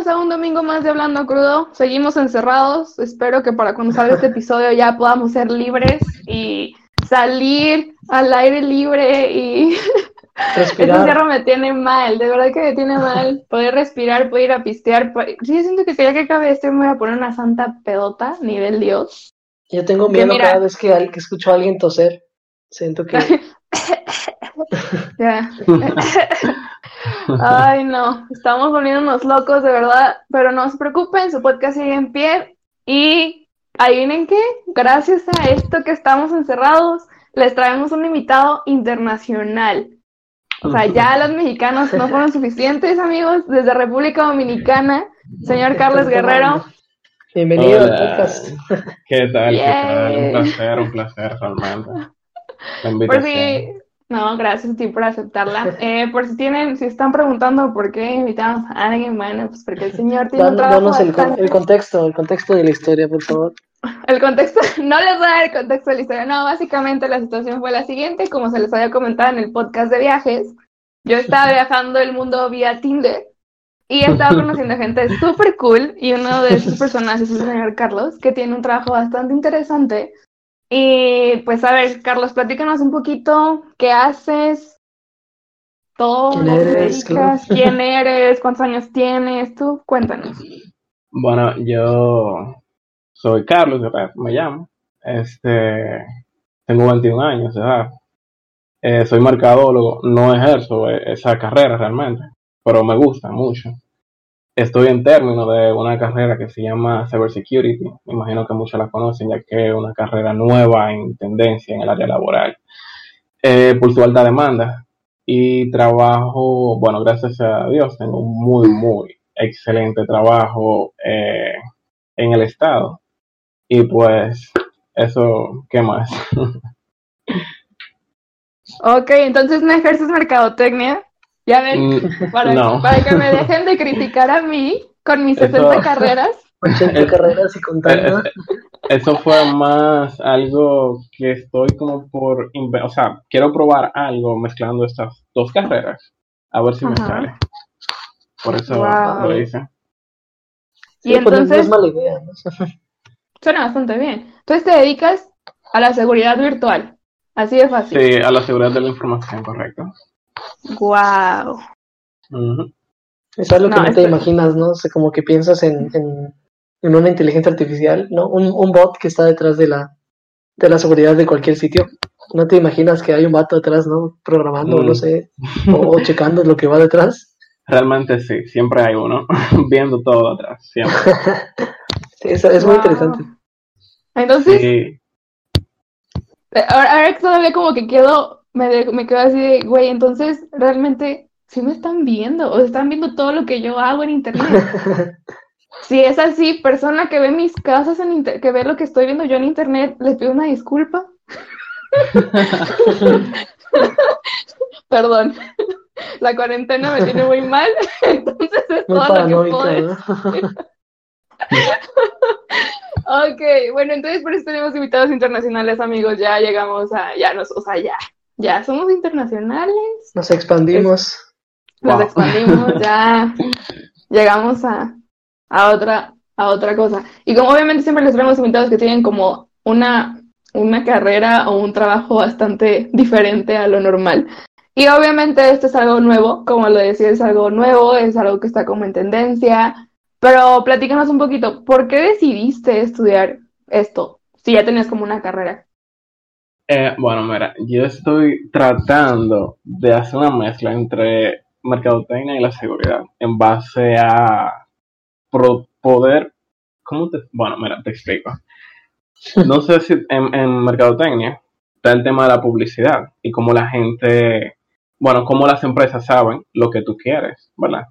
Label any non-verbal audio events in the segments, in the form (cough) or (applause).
bienvenidos a un domingo más de Hablando Crudo. Seguimos encerrados. Espero que para cuando salga este episodio ya podamos ser libres y salir al aire libre y (laughs) este encierro me tiene mal, de verdad que me tiene (laughs) mal. Poder respirar, poder ir a pistear. Sí, siento que ya que acabe este me voy a poner una santa pedota, nivel Dios. Yo tengo miedo cada vez que, que escucho a alguien toser. Siento que... (laughs) Ay, (laughs) no, estamos volviéndonos locos, de verdad. Pero no se preocupen, su podcast sigue en pie. Y vienen qué, gracias a esto que estamos encerrados, les traemos un invitado internacional. O sea, ya (laughs) los mexicanos no fueron suficientes, amigos, desde República Dominicana, señor Carlos Guerrero. Bienvenido al podcast. ¿Qué tal? ¿Qué tal? Un placer, un placer, realmente. (laughs) Por si, no, gracias a ti por aceptarla. (laughs) Eh, por si tienen, si están preguntando por qué invitamos a alguien, bueno, pues porque el señor tiene un trabajo Danos el, el, contexto, el contexto de la historia, por favor. (laughs) El contexto, (laughs) no les voy a dar el contexto de la historia, no, básicamente la situación fue la siguiente, como se les había comentado en el podcast de viajes, yo estaba viajando el mundo vía Tinder y estaba conociendo gente súper cool y uno de esos personajes es el señor Carlos, que tiene un trabajo bastante interesante y pues a ver, Carlos, platícanos un poquito qué haces, todo, ¿Quién eres? (laughs) quién eres, cuántos años tienes, tú cuéntanos. Bueno, yo soy Carlos, me llamo, este, tengo 21 años eh, soy mercadólogo, no ejerzo esa carrera realmente, pero me gusta mucho estoy en términos de una carrera que se llama Cybersecurity. Me imagino que muchos la conocen, ya que es una carrera nueva en tendencia en el área laboral. Eh, alta demanda. Y trabajo, bueno, gracias a Dios, tengo un muy, muy excelente trabajo eh, en el Estado. Y pues, eso, ¿qué más? (laughs) ok, entonces no ejerces mercadotecnia. Ya ven, mm, para, que me (laughs) dejen de criticar a mí con mis 60 carreras. 80 carreras y contando. Eso fue más algo que estoy como por, o sea, quiero probar algo mezclando estas dos carreras, a ver si me sale. Por eso lo hice. y entonces, es mala idea. (laughs) Suena bastante bien. Entonces te dedicas a la seguridad virtual, así de fácil. Sí, a la seguridad de la información, correcto. Wow. Es algo que no te imaginas, ¿no? O sea, como que piensas en, en, una inteligencia artificial, ¿no? Un, un, bot que está detrás de la, de la seguridad de cualquier sitio. No te imaginas que hay un vato detrás, ¿no? Programando, no mm. sé, (laughs) o, checando lo que va detrás. Realmente sí, siempre hay uno (laughs) viendo todo atrás, siempre. (laughs) es, muy interesante. Entonces, sí. ahora, ahora todavía como que quedo me, me quedo así de, güey, entonces realmente sí me están viendo, o están viendo todo lo que yo hago en internet. (laughs) si es así, persona que ve mis casas en internet, que ve lo que estoy viendo yo en internet, les pido una disculpa. (laughs) Perdón. La cuarentena me tiene muy mal, (laughs) entonces es todo lo que puedo ok, bueno, entonces por eso tenemos invitados internacionales, amigos. Ya llegamos a, ya nos, o sea, ya, ya somos internacionales. Nos expandimos. Nos expandimos, (laughs) ya llegamos a, a, otra, a otra cosa. Y como obviamente siempre les traemos invitados que tienen como una, una carrera o un trabajo bastante diferente a lo normal. Y obviamente esto es algo nuevo, como lo decía, es algo nuevo, es algo que está como en tendencia. Pero platícanos un poquito, ¿por qué decidiste estudiar esto si ya tenías como una carrera? Eh, bueno, mira, yo estoy tratando de hacer una mezcla entre mercadotecnia y la seguridad en base a poder, ¿cómo te, bueno, mira, te explico. No sé si en, mercadotecnia está el tema de la publicidad y cómo la gente, bueno, cómo las empresas saben lo que tú quieres, ¿verdad?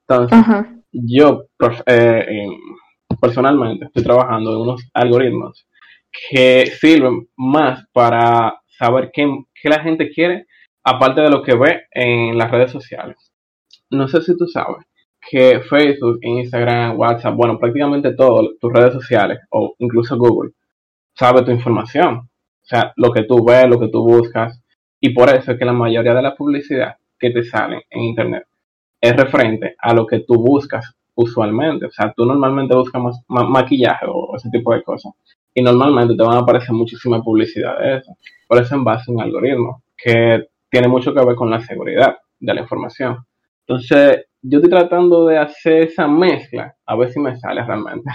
Entonces, yo eh, personalmente estoy trabajando en unos algoritmos que sirven más para saber qué, la gente quiere, aparte de lo que ve en las redes sociales. No sé si tú sabes que Facebook, Instagram, WhatsApp, bueno, prácticamente todas tus redes sociales o incluso Google sabe tu información. O sea, lo que tú ves, lo que tú buscas. Y por eso es que la mayoría de la publicidad que te sale en Internet es referente a lo que tú buscas usualmente. O sea, tú normalmente buscas maquillaje o ese tipo de cosas. Y normalmente te van a aparecer muchísima publicidad de eso. Por eso en base a un algoritmo que tiene mucho que ver con la seguridad de la información. Entonces, yo estoy tratando de hacer esa mezcla, a ver si me sale realmente.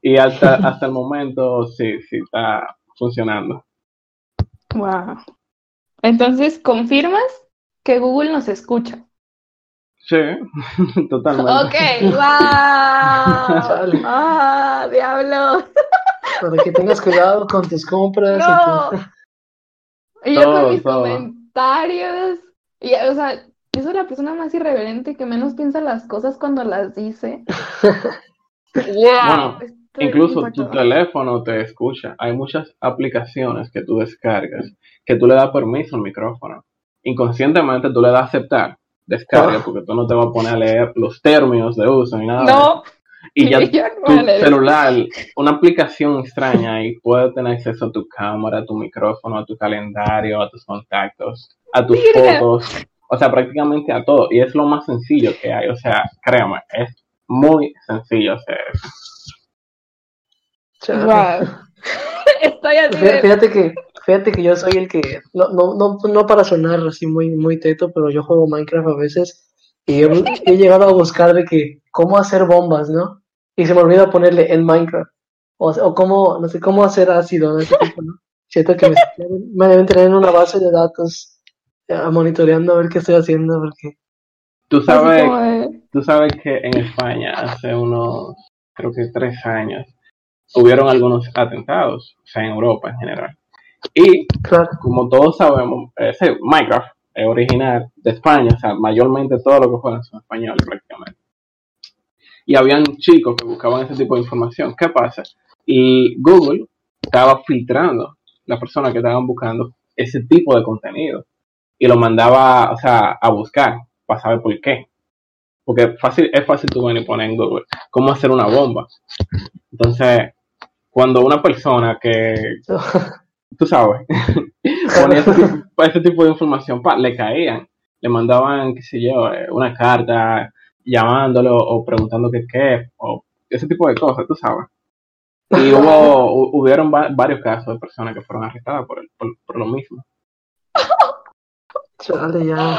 Y hasta, (laughs) hasta el momento sí, sí está funcionando. Wow. Entonces, ¿confirmas que Google nos escucha? Sí, (laughs) totalmente. Ok, wow. (laughs) ah, diablo. Para que tengas cuidado con tus compras. No. Y, yo con mis comentarios. Y, o sea, yo soy la persona más irreverente que menos piensa las cosas cuando las dice. (laughs) wow. incluso tu teléfono te escucha. Hay muchas aplicaciones que tú descargas que tú le das permiso al micrófono. Inconscientemente tú le das aceptar descarga, (laughs) porque tú no te vas a poner a leer los términos de uso ni nada. No. (laughs) Y ya tu celular, una aplicación extraña y puede tener acceso a tu cámara, a tu micrófono, a tu calendario, a tus contactos, a tus fotos, o sea, prácticamente a todo. Y es lo más sencillo que hay, o sea, créame, es muy sencillo hacer eso. Wow. (laughs) Estoy así. Fíjate que fíjate que yo soy el que, no, no, no, no para sonar así muy, muy teto, pero yo juego Minecraft a veces y he, llegado a buscar de que cómo hacer bombas, ¿no? Y se me olvida ponerle en Minecraft. O, o cómo, no sé, cómo hacer ácido, ¿no? ¿no? Siento que me, deben tener en una base de datos monitoreando a ver qué estoy haciendo, porque... Tú sabes, tú sabes que en España hace unos, creo que tres años, hubieron algunos atentados, o sea, en Europa en general. Y como todos sabemos, ese Minecraft es original de España, o sea, mayormente todo lo que juegan son españoles prácticamente. Y habían chicos que buscaban ese tipo de información. ¿Qué pasa? Y Google estaba filtrando las personas que estaban buscando ese tipo de contenido y lo mandaba, o sea, a buscar para saber por qué. Porque fácil, es fácil tú venir y poner en Google cómo hacer una bomba. Entonces, cuando una persona que (laughs) tú sabes, (laughs) ponía ese tipo, de información, pa, le caían, le mandaban, qué sé yo, eh, una carta llamándolo o preguntando qué qué, o ese tipo de cosas, tú sabes. (laughs) Y hubo, hubieron varios casos de personas que fueron arrestadas por, por, lo mismo. Chale, ya.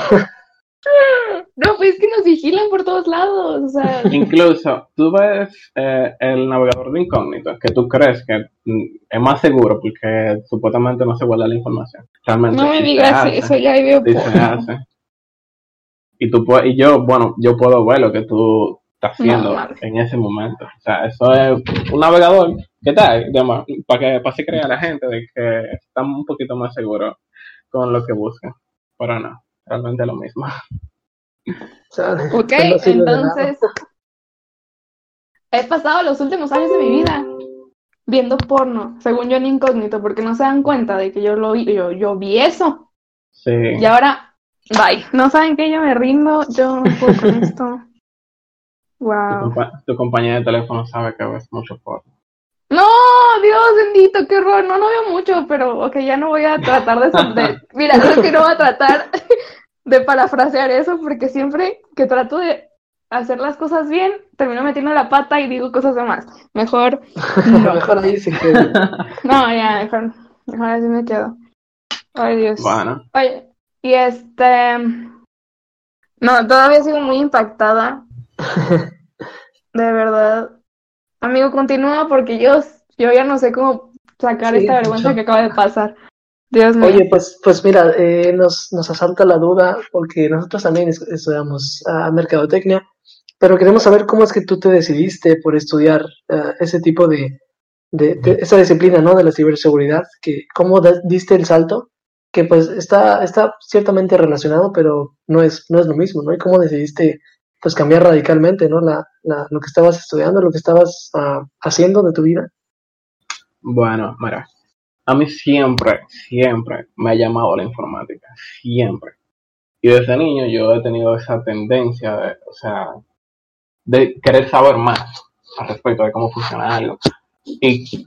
No, pues es que nos vigilan por todos lados. O sea. (laughs) Incluso, tú ves eh, el navegador de incógnito, que tú crees que mm, es más seguro porque supuestamente no se guarda la información. Realmente, no me digas eso, ya veo. Y, tú y yo, bueno, yo puedo ver lo que tú estás haciendo en ese momento. O sea, eso es un navegador que tal, para que, para que crea la gente de que están un poquito más seguros con lo que buscan. Pero no, realmente lo mismo. Ok, entonces he pasado los últimos años de mi vida viendo porno, según yo en incógnito, porque no se dan cuenta de que yo lo vi, yo, yo vi eso. Sí. Y ahora, bye. No saben que yo me rindo, yo no puedo con (laughs) esto. Wow. Tu, compañía de teléfono sabe que ves mucho porno. No, Dios bendito, qué horror. No, no veo mucho, pero ok, ya no voy a tratar de... de (laughs) mira, es que no voy a tratar (laughs) de parafrasear eso porque siempre que trato de hacer las cosas bien, termino metiendo la pata y digo cosas de más. Mejor no. mejor ahí se No, ya, mejor, mejor así me quedo. Ay, Dios. Bueno. Oye, y este... No, todavía sigo muy impactada. de verdad. Amigo, continúa porque yo, yo ya no sé cómo sacar esta vergüenza que acaba de pasar. Oye, pues, pues mira, eh, nos, nos asalta la duda porque nosotros también estudiamos a mercadotecnia, pero queremos saber cómo es que tú te decidiste por estudiar eh, ese tipo de, de, esa disciplina, ¿no? De la ciberseguridad, que cómo diste el salto, que pues está, está ciertamente relacionado, pero no es, no es lo mismo, ¿no? Y cómo decidiste pues cambiar radicalmente, ¿no? La, la, lo que estabas estudiando, lo que estabas ah, haciendo de tu vida. Bueno, mira, a mí siempre, siempre me ha llamado la informática, siempre. Y desde niño yo he tenido esa tendencia de, o sea, de querer saber más al respecto de cómo funciona algo. Y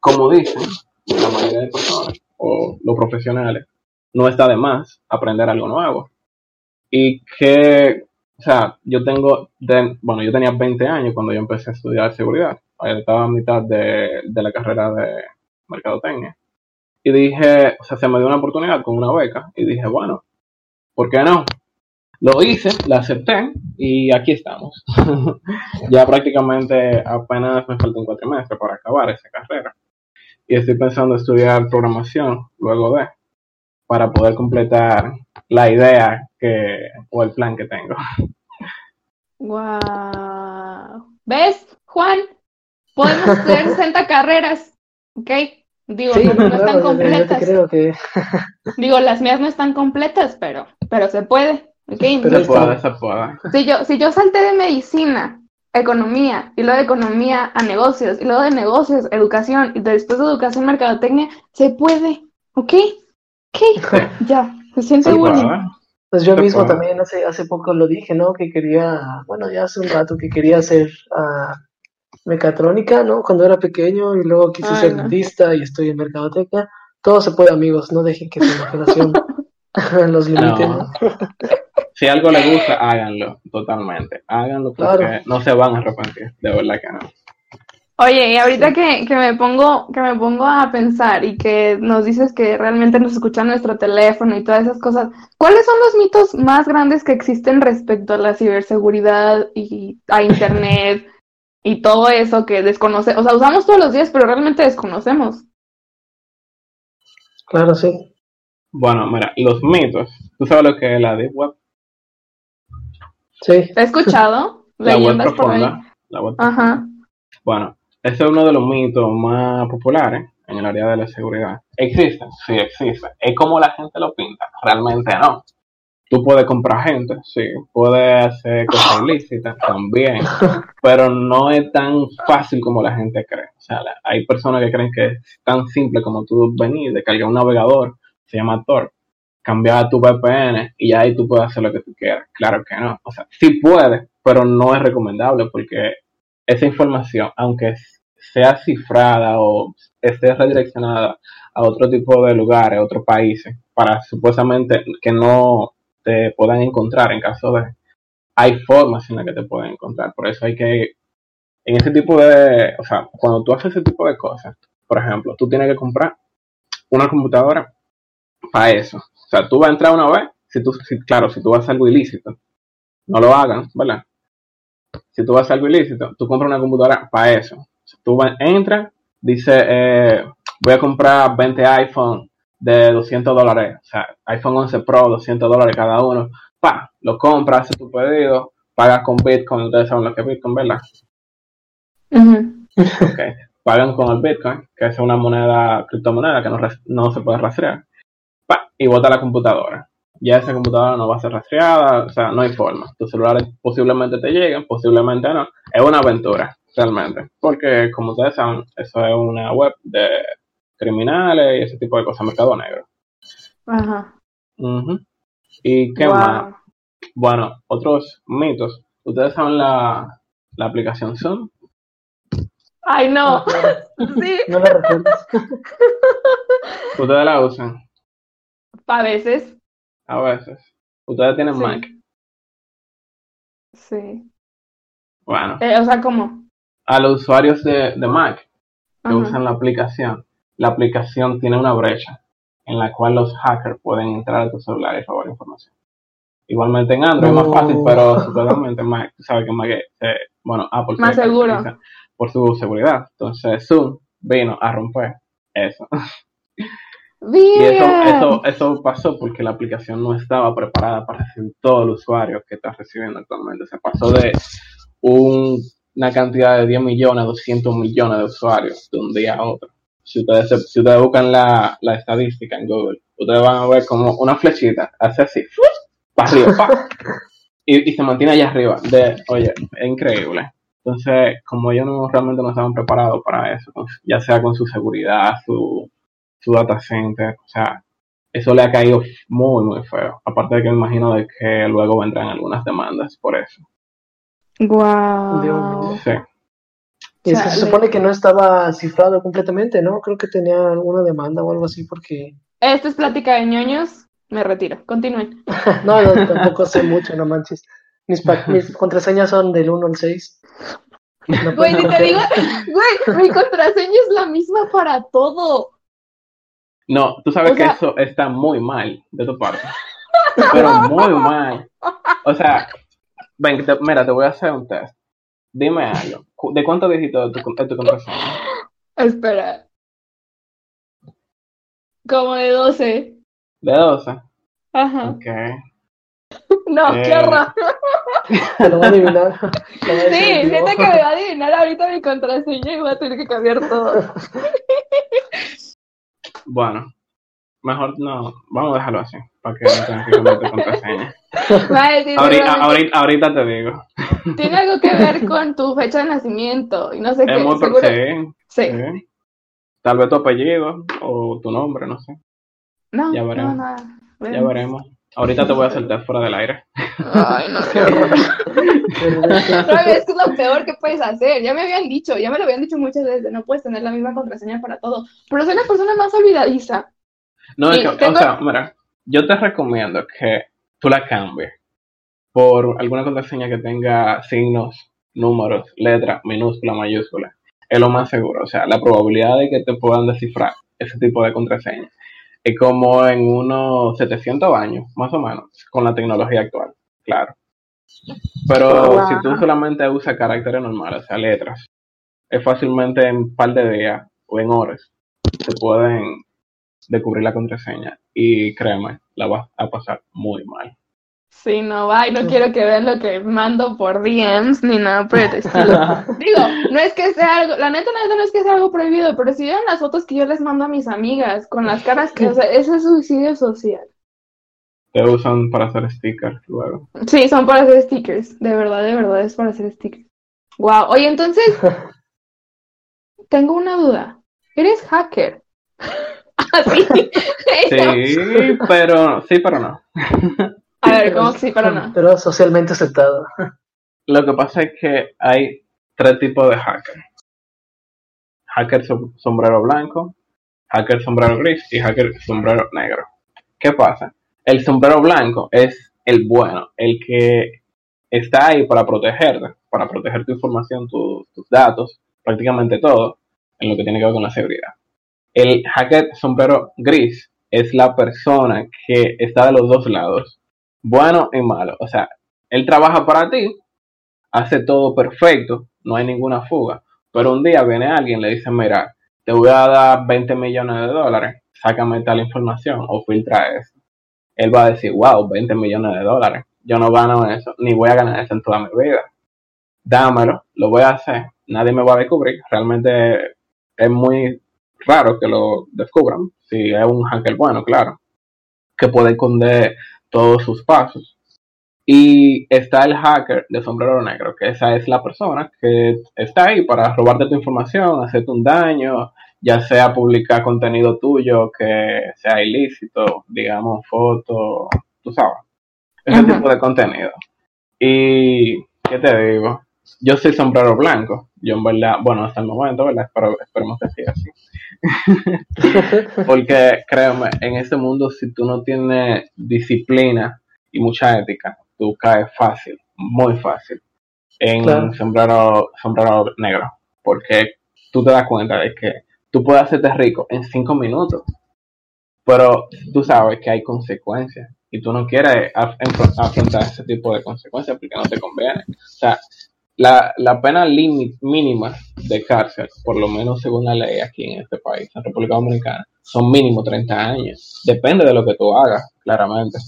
como dicen la mayoría de personas o los profesionales, no está de más aprender algo nuevo. Y que o sea, yo tengo, bueno, yo tenía 20 años cuando yo empecé a estudiar seguridad. Estaba a mitad de, de la carrera de mercadotecnia. Y dije, o sea, se me dio una oportunidad con una beca y dije, bueno, ¿por qué no? Lo hice, la acepté y aquí estamos. (laughs) ya prácticamente apenas me faltan cuatro meses para acabar esa carrera. Y estoy pensando estudiar programación luego de, para poder completar la idea que, o el plan que tengo. Wow. ¿Ves, Juan? Podemos hacer 60 (laughs) carreras, ¿ok? Digo, no, están completas. Creo que... (laughs) (laughs) Digo, las mías no están completas, pero, pero se puede. ¿okay? Pero se puede, se puede. Si yo, si yo salté de medicina, economía, y luego de economía a negocios, y luego de negocios, educación, y después de educación, mercadotecnia, se puede, ¿ok? Ok, ya, se siente bueno. Pues yo mismo también hace, hace poco lo dije, ¿no? Que quería, bueno, ya hace un rato que quería hacer uh, mecatrónica, ¿no? Cuando era pequeño y luego quise ser dentista y estoy en mercadotecnia. Todo se puede, amigos, no dejen que su imaginación (laughs) (laughs) los limite, ¿no? (laughs) Si algo les gusta, háganlo, totalmente. Háganlo porque no se van a arrepentir, de verdad que no. Oye, y ahorita que, que, me pongo, que me pongo a pensar y que nos dices que realmente nos escucha nuestro teléfono y todas esas cosas, ¿cuáles son los mitos más grandes que existen respecto a la ciberseguridad y a internet y todo eso que desconoce, o sea, usamos todos los días, pero realmente desconocemos? Claro, sí. Bueno, mira, los mitos. ¿Tú sabes lo que es la Deep Web? Sí. He escuchado. (laughs) la web profunda. La web Ajá. Bueno, ese es uno de los mitos más populares en el área de la seguridad. ¿Existen? Sí, existen. ¿Es como la gente lo pinta? Realmente no. Tú puedes comprar gente, sí, puedes hacer cosas (laughs) ilícitas también, pero no es tan fácil como la gente cree. O sea, hay personas que creen que es tan simple como tú venir, descargar un navegador, se llama Tor, cambiar tu VPN y ahí tú puedes hacer lo que tú quieras. Claro que no. O sea, sí puedes, pero no es recomendable porque esa información, aunque sea cifrada o esté redireccionada a otro tipo de lugares, a otros países, para supuestamente que no te puedan encontrar en caso de... Hay formas en las que te pueden encontrar, por eso hay que... En ese tipo de... O sea, cuando tú haces ese tipo de cosas, por ejemplo, tú tienes que comprar una computadora para eso. O sea, tú vas a entrar una vez, si tú, claro, si tú vas a algo ilícito, no lo hagan, ¿verdad? si tú vas a algo ilícito, tú compras una computadora para eso. Si tú entras, dice, eh, voy a comprar 20 iPhone de 200 dólares, o sea, iPhone 11 Pro, 200 dólares cada uno, pa, lo compras, haces tu pedido, pagas con Bitcoin, ustedes saben lo que es Bitcoin, ¿verdad? okay. Pagan con el Bitcoin, que es una moneda, criptomoneda que no, no se puede rastrear, y bota la computadora ya esa computadora no va a ser rastreada, o sea, no hay forma. Tus celulares posiblemente te lleguen, posiblemente no. Es una aventura, realmente. Porque, como ustedes saben, eso es una web de criminales y ese tipo de cosas, mercado negro. Ajá. ¿Y qué más? Bueno, otros mitos. ¿Ustedes saben la, la aplicación Zoom? Ay, no. sí. No la recuerdo. (laughs) ¿Ustedes la usan? A veces. A veces. ¿Ustedes tienen Mac? Sí. Bueno. Eh, o sea, ¿cómo? A los usuarios de, de Mac que usan la aplicación, la aplicación tiene una brecha en la cual los hackers pueden entrar a tu celular y robar información. Igualmente en Android es más fácil, pero supuestamente Mac, tú sabes que Mac es, eh, bueno, Apple más seguro por su seguridad. Entonces Zoom vino a romper eso. (laughs) Y eso, eso, eso pasó porque la aplicación no estaba preparada para recibir todo el usuario que está recibiendo actualmente. Se pasó de una cantidad de 10 millones a 200 millones de usuarios de un día a otro. Si ustedes, si ustedes buscan la, la estadística en Google, ustedes van a ver como una flechita, hace así, para arriba, (laughs) y, y, se mantiene allá arriba. De, oye, es increíble. Entonces, como ellos no, realmente no estaban preparados para eso, ya sea con su seguridad, su su data center, o sea, eso le ha caído muy, muy feo. Aparte de que me imagino de que luego vendrán algunas demandas por eso. Wow. Sí. Y se supone que no estaba cifrado completamente, ¿no? Creo que tenía alguna demanda o algo así porque... Esto es plática de ñoños, me retiro. Continúen. (laughs) no, no, tampoco sé mucho, no manches. Mis, (laughs) mis contraseñas son del 1 al 6. güey, si te digo, (laughs) güey, mi contraseña es la misma para todo. No, tú sabes que eso está muy mal de tu parte. Pero muy mal. O sea, ven, mira, te voy a hacer un test. Dime algo. ¿De cuántos dígitos es tu, tu contraseña? Espera. Como de 12. ¿De 12? Ajá. Ok. (laughs) No, qué eh. raro. Te lo va a adivinar. Sí, siento que me va a adivinar ahorita mi contraseña y voy a tener que cambiar todo. (laughs) Bueno, mejor no, vamos a dejarlo así, para que no tengas que cambiar tu contraseña. (laughs) ahorita, ahorita, te digo. Tiene algo que ver con tu fecha de nacimiento y no sé qué. Muy seguro... sí, sí. Tal vez tu apellido o tu nombre, no sé. No, ya veremos. no, Ya veremos. Ahorita te voy a soltar fuera del aire. Ay, no, qué horror. es que es lo peor que puedes hacer. Ya me habían dicho, ya me lo habían dicho muchas veces, no puedes tener la misma contraseña para todo. Pero soy la persona más olvidadiza. No, es que, o sea, mira, yo te recomiendo que tú la cambies por alguna contraseña que tenga signos, números, letras, minúscula, mayúscula. Es lo más seguro. O sea, la probabilidad de que te puedan descifrar ese tipo de contraseña como en unos 700 años, más o menos, con la tecnología actual, claro. Pero si tú solamente usas caracteres normales, o sea, letras, es fácilmente en un par de días o en horas te pueden descubrir la contraseña y créeme, la vas a pasar muy mal. Sí, no va, y no quiero que vean lo que mando por DMs ni nada por el estilo. (laughs) Digo, no es que sea algo, la neta, no es que sea algo prohibido, pero si vieron las fotos que yo les mando a mis amigas con las caras que, o sea, ese es suicidio social. Te usan para hacer stickers luego. Sí, son para hacer stickers, de verdad, de verdad, es para hacer stickers. Wow, oye, entonces, (laughs) tengo una duda. ¿Eres hacker? (laughs) ¿Así? sí, pero, sí, pero no. A ver, ¿cómo que sí, pero no? Pero socialmente aceptado. Lo que pasa es que hay tres tipos de hackers. Hacker sombrero blanco, hacker sombrero gris y hacker sombrero negro. ¿Qué pasa? El sombrero blanco es el bueno, el que está ahí para protegerte, para proteger tu información, tus datos, prácticamente todo, en lo que tiene que ver con la seguridad. El hacker sombrero gris es la persona que está de los dos lados bueno y malo. O sea, él trabaja para ti, hace todo perfecto, no hay ninguna fuga. Pero un día viene alguien y le dice, mira, te voy a dar 20 millones de dólares, sácame tal información o filtra eso. Él va a decir, wow, 20 millones de dólares. Yo no gano eso, ni voy a ganar eso en toda mi vida. Dámelo, lo voy a hacer. Nadie me va a descubrir. Realmente es muy raro que lo descubran. Si es un hacker bueno, claro. Que puede esconder todos sus pasos. Y está el hacker de sombrero negro, que esa es la persona que está ahí para robarte tu información, hacerte un daño, ya sea publicar contenido tuyo que sea ilícito, digamos fotos, tú sabes, ese tipo de contenido. Y, ¿qué te digo? Yo soy sombrero blanco, yo en verdad, bueno, hasta el momento, ¿verdad? Pero esperemos que siga así. (laughs) Porque créeme, en este mundo si tú no tienes disciplina y mucha ética, tú caes fácil, muy fácil, en sombrero, sombrero negro. Porque tú te das cuenta de que tú puedes hacerte rico en cinco minutos, pero tú sabes que hay consecuencias y tú no quieres afrontar ese tipo de consecuencias porque no te conviene. O sea, la, la pena mínima de cárcel, por lo menos según la ley aquí en este país, en República Dominicana, son mínimo 30 años. Depende de lo que tú hagas, claramente.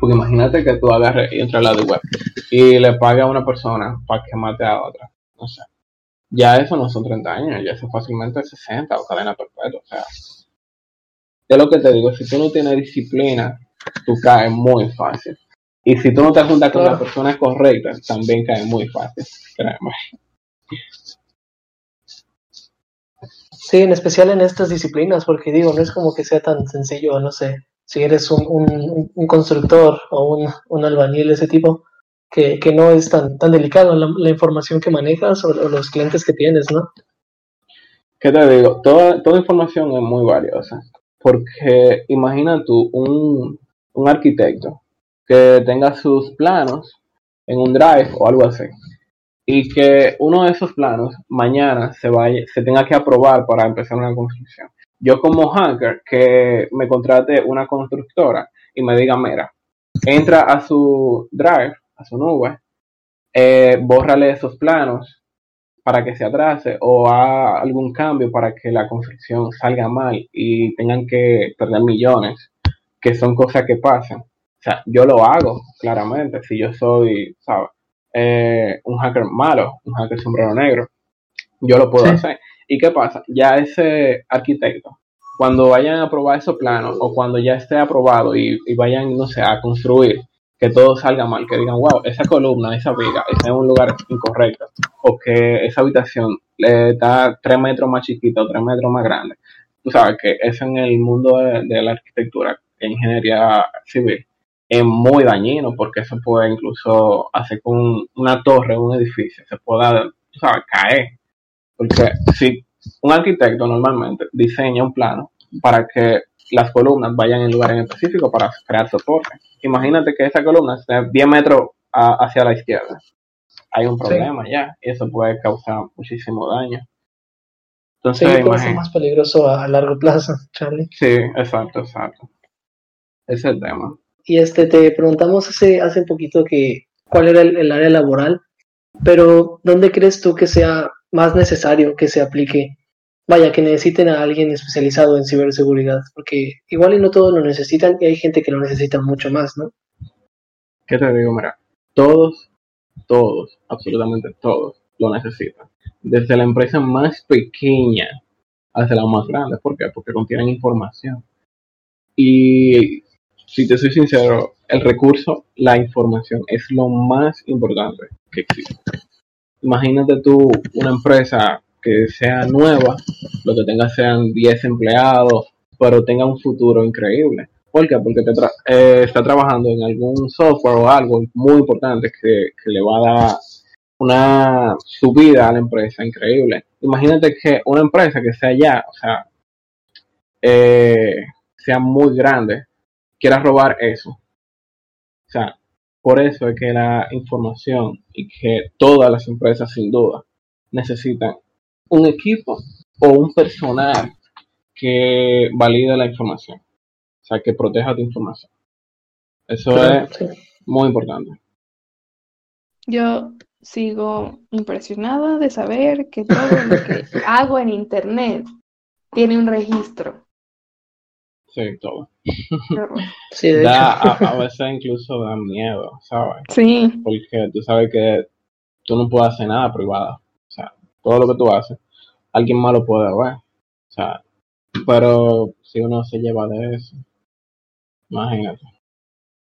Porque imagínate que tú agarres y entres a la web y le pague a una persona para que mate a otra. O sea, ya eso no son 30 años, ya eso fácilmente 60 o cadena perpetua. O sea, de lo que te digo, si tú no tienes disciplina, tú caes muy fácil. Y si tú no te juntas con la persona correcta, también cae muy fácil, Sí, en especial en estas disciplinas, porque digo, no es como que sea tan sencillo, no sé, si eres un, un, constructor o un, un, albañil, ese tipo, que, que no es tan, tan delicado la, información que manejas o, los clientes que tienes, ¿no? ¿Qué te digo? Toda, toda información es muy valiosa, porque imagina tú un, un arquitecto que tenga sus planos en un drive o algo así. Y que uno de esos planos mañana se vaya, se tenga que aprobar para empezar una construcción. Yo como hacker que me contrate una constructora y me diga, mira, entra a su drive, a su nube, eh, bórrale esos planos para que se atrase o haga algún cambio para que la construcción salga mal y tengan que perder millones, que son cosas que pasan. O sea, yo lo hago, claramente, si yo soy, ¿sabes? Eh, un hacker malo, un hacker sombrero negro, yo lo puedo hacer. ¿Y qué pasa? Ya ese arquitecto, cuando vayan a probar esos planos o cuando ya esté aprobado y, vayan, no sé, a construir, que todo salga mal, que digan, wow, esa columna, esa viga está en un lugar incorrecto, o que esa habitación está tres metros más chiquita o tres metros más grande. Tú sabes que eso en el mundo de, la arquitectura, e ingeniería civil, es muy dañino porque eso puede incluso hacer con una torre, un edificio, se pueda, tú sabes, caer. Porque si un arquitecto normalmente diseña un plano para que las columnas vayan en lugares específicos para crear soporte. Imagínate que esa columna esté 10 metros hacia la izquierda. Hay un problema ya y eso puede causar muchísimo daño. Entonces, sí, puede ser más peligroso a largo plazo, Charlie. Sí, exacto, exacto. Ese es el tema. Y este, te preguntamos hace, hace poquito que cuál era el, área laboral, pero ¿dónde crees tú que sea más necesario que se aplique? Vaya, que necesiten a alguien especializado en ciberseguridad, porque igual y no todos lo necesitan y hay gente que lo necesita mucho más, ¿no? ¿Qué te digo? Mira, todos, todos, absolutamente todos lo necesitan. Desde la empresa más pequeña hasta la más grande. ¿Por qué? Porque contienen información. Y si te soy sincero, el recurso, la información, es lo más importante que existe. Imagínate tú una empresa que sea nueva, lo que tenga sean 10 empleados, pero tenga un futuro increíble. ¿Por qué? Porque te eh, está trabajando en algún software o algo muy importante que, le va a dar una subida a la empresa increíble. Imagínate que una empresa que sea ya, o sea, eh, sea muy grande, quiera robar eso. O sea, por eso es que la información y que todas las empresas sin duda necesitan un equipo o un personal que valide la información. O sea, que proteja tu información. Eso es muy importante. Yo sigo impresionada de saber que todo lo que (laughs) hago en Internet tiene un registro. Sí, todo. a, veces incluso da miedo, ¿sabes? Sí. Porque tú sabes que tú no puedes hacer nada privado. O sea, todo lo que tú haces, alguien más lo puede ver. O sea, pero si uno se lleva de eso, imagínate.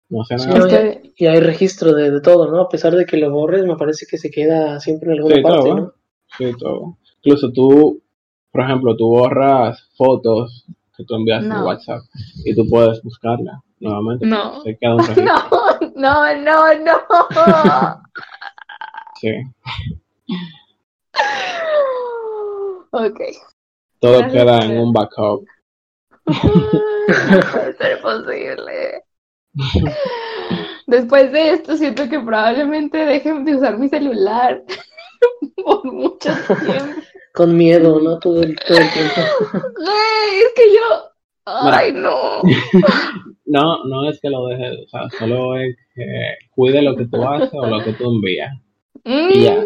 No sé nada. y hay registro de, todo, ¿no? A pesar de que lo borres, me parece que se queda siempre en alguna parte, ¿no? Sí, todo. Incluso tú, por ejemplo, tú borras fotos que tú enviaste en WhatsApp y tú puedes buscarla nuevamente. No. Se queda un (laughs) no, no, no, no. (laughs) sí. Ok. Todo queda en un backup. no puede ser posible. Después de esto, siento que probablemente dejen de usar mi celular (laughs) por mucho tiempo con miedo, ¿no? Todo el, todo el tiempo. (laughs) Ay, es que yo. Ay, no. (laughs) no, no es que lo dejes, o sea, solo es que cuide lo que tú haces o lo que tú envías. Y ya. (laughs)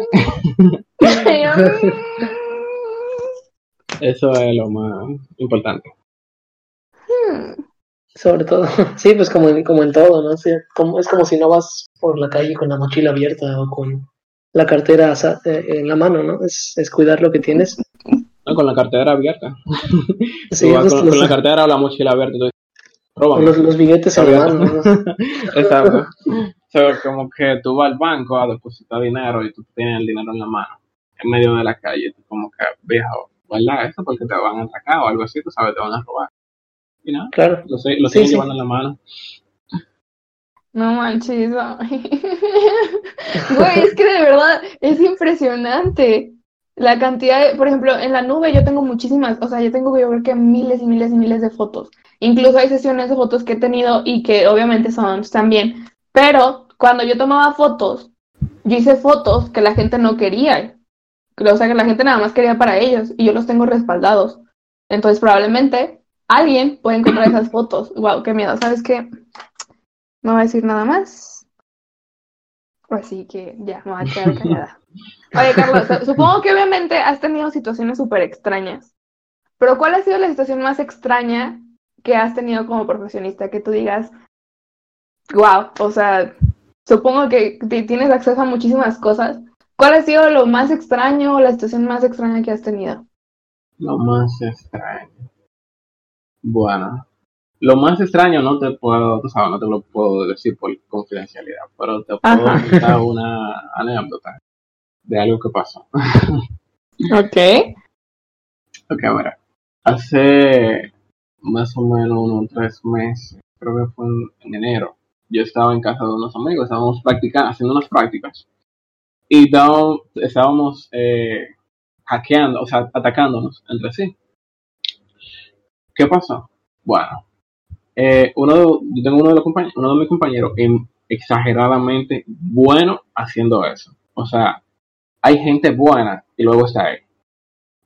Eso es lo más importante. Hmm. Sobre todo, sí, pues como en, como en todo, ¿no? como, es como si no vas por la calle con la mochila abierta o con la cartera eh, en la mano, ¿no? Es, es cuidar lo que tienes. con la cartera abierta. (laughs) Sí, con, la cartera o la mochila abierta. Con los, los billetes en la mano. (laughs) Exacto. como que tú vas al banco a depositar dinero y tú tienes el dinero en la mano, en medio de la calle. Tú como que, viejo, ¿verdad? Eso porque te van a atracar o algo así, tú sabes, te van a robar. Y no, claro. lo, lo sí, llevando en la mano. No manches. (laughs) Güey, es que de verdad es impresionante la cantidad de, por ejemplo, en la nube yo tengo muchísimas, o sea, yo tengo yo creo que miles y miles y miles de fotos. Incluso hay sesiones de fotos que he tenido y que obviamente son también, pero cuando yo tomaba fotos, yo hice fotos que la gente no quería. O sea, que la gente nada más quería para ellos y yo los tengo respaldados. Entonces, probablemente alguien puede encontrar esas fotos. Wow, qué miedo. ¿Sabes qué? No voy a decir nada más. Así que ya, me voy a quedar callada. (laughs) Oye, Carlos, supongo que obviamente has tenido situaciones súper extrañas. Pero ¿cuál ha sido la situación más extraña que has tenido como profesionista? Que tú digas, wow, o sea, supongo que tienes acceso a muchísimas cosas. ¿Cuál ha sido lo más extraño o la situación más extraña que has tenido? Lo más extraño. Bueno, lo más extraño no te puedo, tú sabes, no te lo puedo decir por confidencialidad, pero te puedo contar una anécdota de algo que pasó. (laughs) ok. Ok, mira, hace más o menos unos tres meses, creo que fue en, enero, yo estaba en casa de unos amigos, estábamos practicando, haciendo unas prácticas y estábamos eh, hackeando, o sea, atacándonos entre sí. ¿Qué pasó? Bueno, eh, uno de, yo tengo uno de, los compañeros, uno de mis compañeros exageradamente bueno haciendo eso. O sea, hay gente buena y luego está él.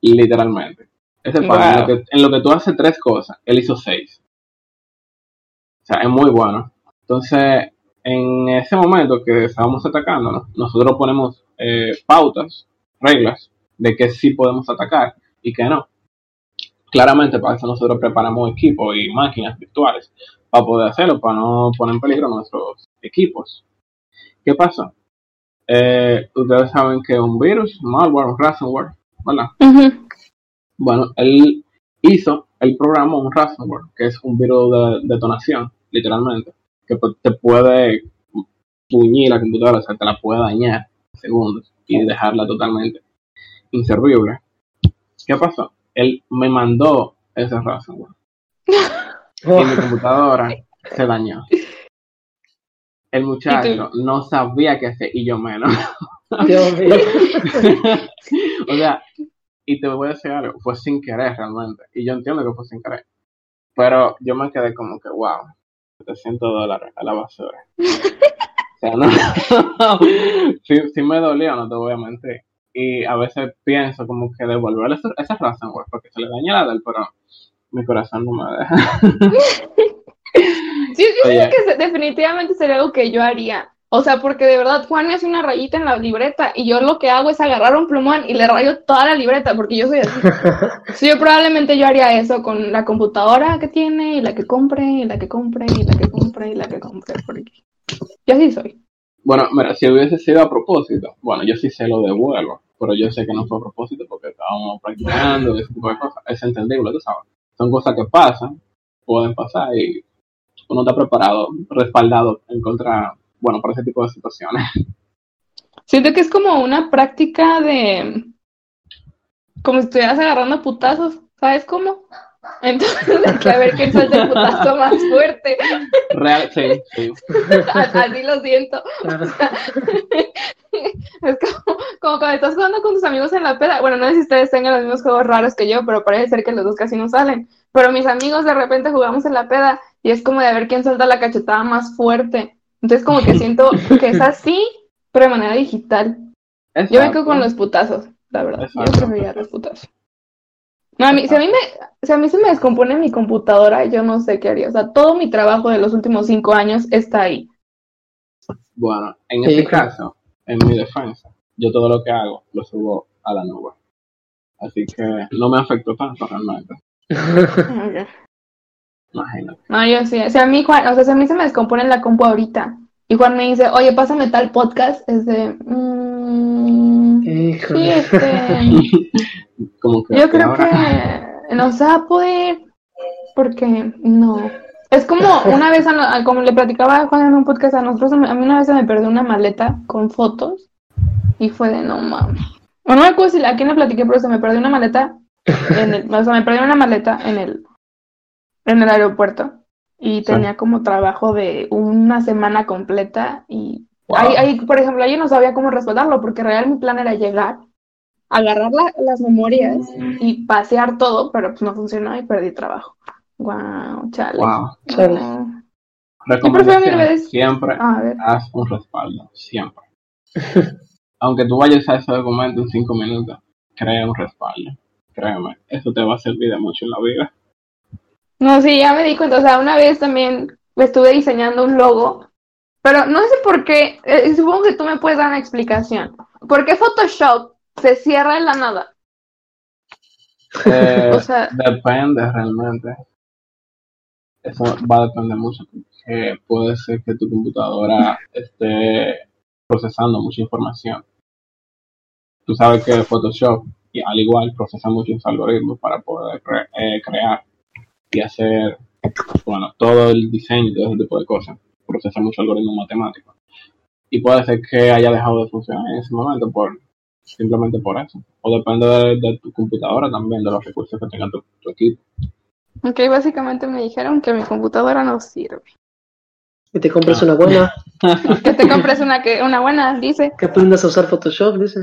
Literalmente. Ese en, lo que, en lo que tú haces tres cosas, él hizo seis. O sea, es muy bueno. Entonces, en ese momento que estábamos atacándonos, nosotros ponemos eh, pautas, reglas de que sí podemos atacar y que no. Claramente, para eso nosotros preparamos equipos y máquinas virtuales para poder hacerlo, para no poner en peligro nuestros equipos. ¿Qué pasa? Eh, ustedes saben que un virus, malware, un ransomware, ¿verdad? Bueno, él hizo, el programa un ransomware, que es un virus de detonación, literalmente, que te puede puñir la computadora, o sea, te la puede dañar en segundos y dejarla totalmente inservible. ¿Qué pasó? Él me mandó ese ransomware. (laughs) y mi computadora se dañó. El muchacho no sabía qué hacer y yo menos. (laughs) o sea, y te voy a decir algo, fue sin querer realmente. Y yo entiendo que fue sin querer. Pero yo me quedé como que, wow, 700 dólares a la basura. (laughs) o sea, no. sí, me dolió, no te voy a mentir. Y a veces pienso como que devolverle esa, esa razón, porque se le daña la del, pero mi corazón no me deja. sí, (laughs) yo creo que definitivamente sería algo que yo haría. O sea, porque de verdad Juan me hace una rayita en la libreta y yo lo que hago es agarrar un plumón y le rayo toda la libreta porque yo soy así. (laughs) sí, yo probablemente yo haría eso con la computadora que tiene y la que compre y la que compre y la que compre y la que compre porque yo así soy. Bueno, mira, si hubiese sido a propósito, bueno, yo sí se lo devuelvo, pero yo sé que no fue a propósito porque estábamos practicando ese cosas. Es entendible, tú sabes. Son cosas que pasan, pueden pasar y uno está preparado, respaldado en contra bueno, para ese tipo de situaciones. (laughs) Siento que es como una práctica de, como si estuvieras agarrando putazos, ¿sabes cómo? Entonces hay que ver quién suelta el putazo más fuerte. Real, sí, sí. Así lo siento. es como, como, cuando estás jugando con tus amigos en la peda. Bueno, no sé si ustedes tengan los mismos juegos raros que yo, pero parece ser que los dos casi no salen. Pero mis amigos de repente jugamos en la peda y es como de ver quién suelta la cachetada más fuerte. Entonces como que siento que es así, pero de manera digital. (laughs) Yo me quedo con los putazos, la verdad. Yo preferiría los putazos. No, a mí, si a mí, me, si a mí se me descompone mi computadora, yo no sé qué haría. O sea, todo mi trabajo de los últimos cinco años está ahí. Bueno, en este caso, en mi defensa, yo todo lo que hago lo subo a la nube. Así que no me afectó tanto realmente. Imagínate. No, yo sí. O sea, a mí, Juan, o sea, a mí se me descompone la compu ahorita. Y Juan me dice, oye, pásame tal podcast. Es de. Mmm, sí, este. (laughs) yo creo que no se va a poder. Porque no. Es como una vez, como le platicaba a Juan en un podcast a nosotros, a mí una vez se me perdió una maleta con fotos. Y fue de no mames. O no me acuerdo si a quién le platiqué, pero se me perdió una maleta. En el, o sea, me perdió una maleta en el en el aeropuerto y tenía como trabajo de una semana completa y ahí, por ejemplo, yo no sabía cómo respaldarlo porque realmente mi plan era llegar, agarrar las memorias y pasear todo, pero pues no funcionó y perdí trabajo. Wow, chale. Wow, chale. Recomendación, siempre haz un respaldo, siempre. Aunque tú vayas a ese documento en cinco minutos, crea un respaldo. Créeme, eso te va a servir de mucho en la vida. No, sí, ya me di cuenta. O sea, una vez también estuve diseñando un logo, pero no sé por qué. Eh, supongo que tú me puedes dar una explicación. ¿Por qué Photoshop se cierra en la nada? Eh, o sea, depende realmente. Eso va a depender mucho. puede ser que tu computadora esté procesando mucha información. Tú sabes que Photoshop, al igual, procesa muchos algoritmos para poder eh, crear y hacer, bueno, todo el diseño y todo ese tipo de cosas. Procesa mucho algoritmo matemático. Y puede ser que haya dejado de funcionar en ese momento por simplemente por eso. O depende de, tu computadora también, de los recursos que tenga tu, equipo. Ok, básicamente me dijeron que mi computadora no sirve. Que te compres una buena. (laughs) que te compres una, que, una buena, dice. Que aprendas a usar Photoshop, dice.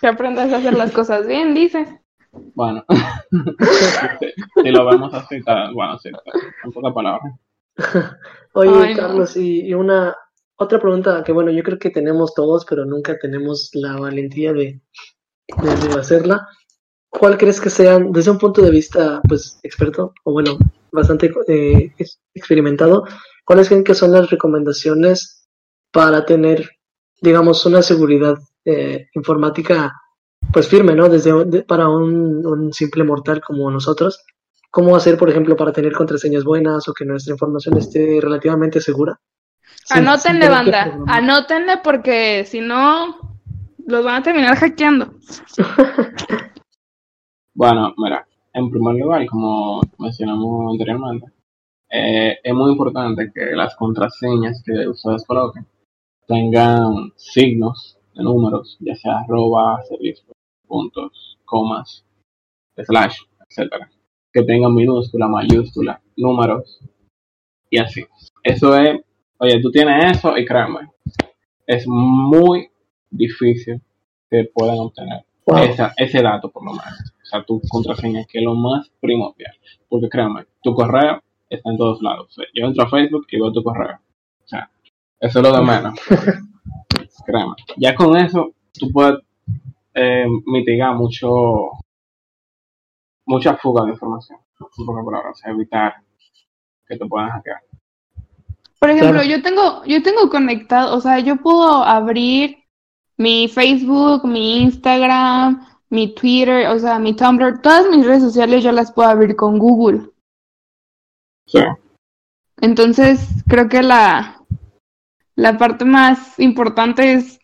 Que aprendas a hacer las cosas bien, dice. Bueno, (laughs) si lo vemos así, está, bueno, sí, en pocas palabras. (laughs) Oye, Carlos, y, una otra pregunta que, bueno, yo creo que tenemos todos, pero nunca tenemos la valentía de, de, hacerla. ¿Cuál crees que sean, desde un punto de vista, pues, experto, o bueno, bastante eh, experimentado, cuáles creen que son las recomendaciones para tener, digamos, una seguridad eh, informática pues firme, ¿no? Desde para un, simple mortal como nosotros. ¿Cómo hacer, por ejemplo, para tener contraseñas buenas o que nuestra información esté relativamente segura? Anótenle, banda. Anótenle porque si no, los van a terminar hackeando. (laughs) bueno, mira, en primer lugar, como mencionamos anteriormente, eh, es muy importante que las contraseñas que ustedes coloquen tengan signos de números, ya sea arroba, servicio, puntos, comas, slash, etcétera. Que tengan minúscula, mayúscula, números y así. Eso es, oye, tú tienes eso y créeme, es muy difícil que puedan obtener ese dato por lo menos. O sea, tu contraseña, que es lo más primordial. Porque créeme, tu correo está en todos lados. yo entro a Facebook y veo tu correo. O sea, eso es lo de menos. créeme. Ya con eso, tú puedes eh, mitigar mucho mucha fuga de información. o sea, evitar que te puedan hackear. Por ejemplo, yo tengo, yo tengo conectado, o sea, yo puedo abrir mi Facebook, mi Instagram, mi Twitter, o sea, mi Tumblr, todas mis redes sociales yo las puedo abrir con Google. Sí. Entonces, creo que la, la parte más importante es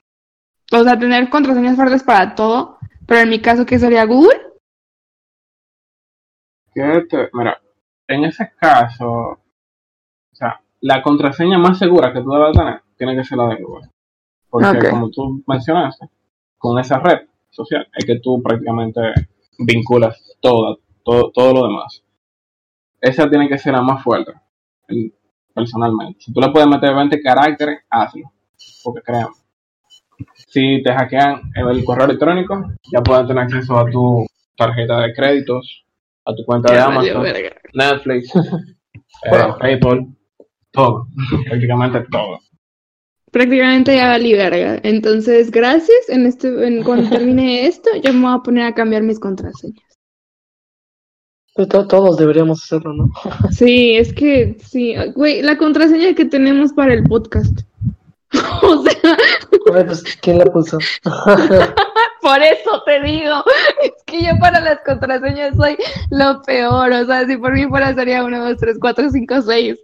o sea, tener contraseñas fuertes para todo, pero en mi caso, ¿qué sería Google? mira, en ese caso, la contraseña más segura que tú debes tener tiene que ser la de Google. Porque como tú mencionaste, con esa red social es que tú prácticamente vinculas todo, todo, todo lo demás. Esa tiene que ser la más fuerte, personalmente. Si tú le puedes meter 20 caracteres, hazlo. Porque créanme, si te hackean el correo electrónico, ya pueden tener acceso a tu tarjeta de créditos, a tu cuenta de Amazon, Netflix, (laughs) eh, PayPal, todo, (laughs) prácticamente todo. Prácticamente ya vali verga. Entonces, gracias. En este, en, cuando termine (laughs) esto, yo me voy a poner a cambiar mis contraseñas. Pues todos deberíamos hacerlo, ¿no? (laughs) sí, es que sí. Güey, la contraseña que tenemos para el podcast. o sea. Pues, ¿quién la puso? Por eso te digo, (laughs) es que yo para las contraseñas soy lo peor. O sea, si por mí fuera sería 1, 2, 3, 4, 5, 6.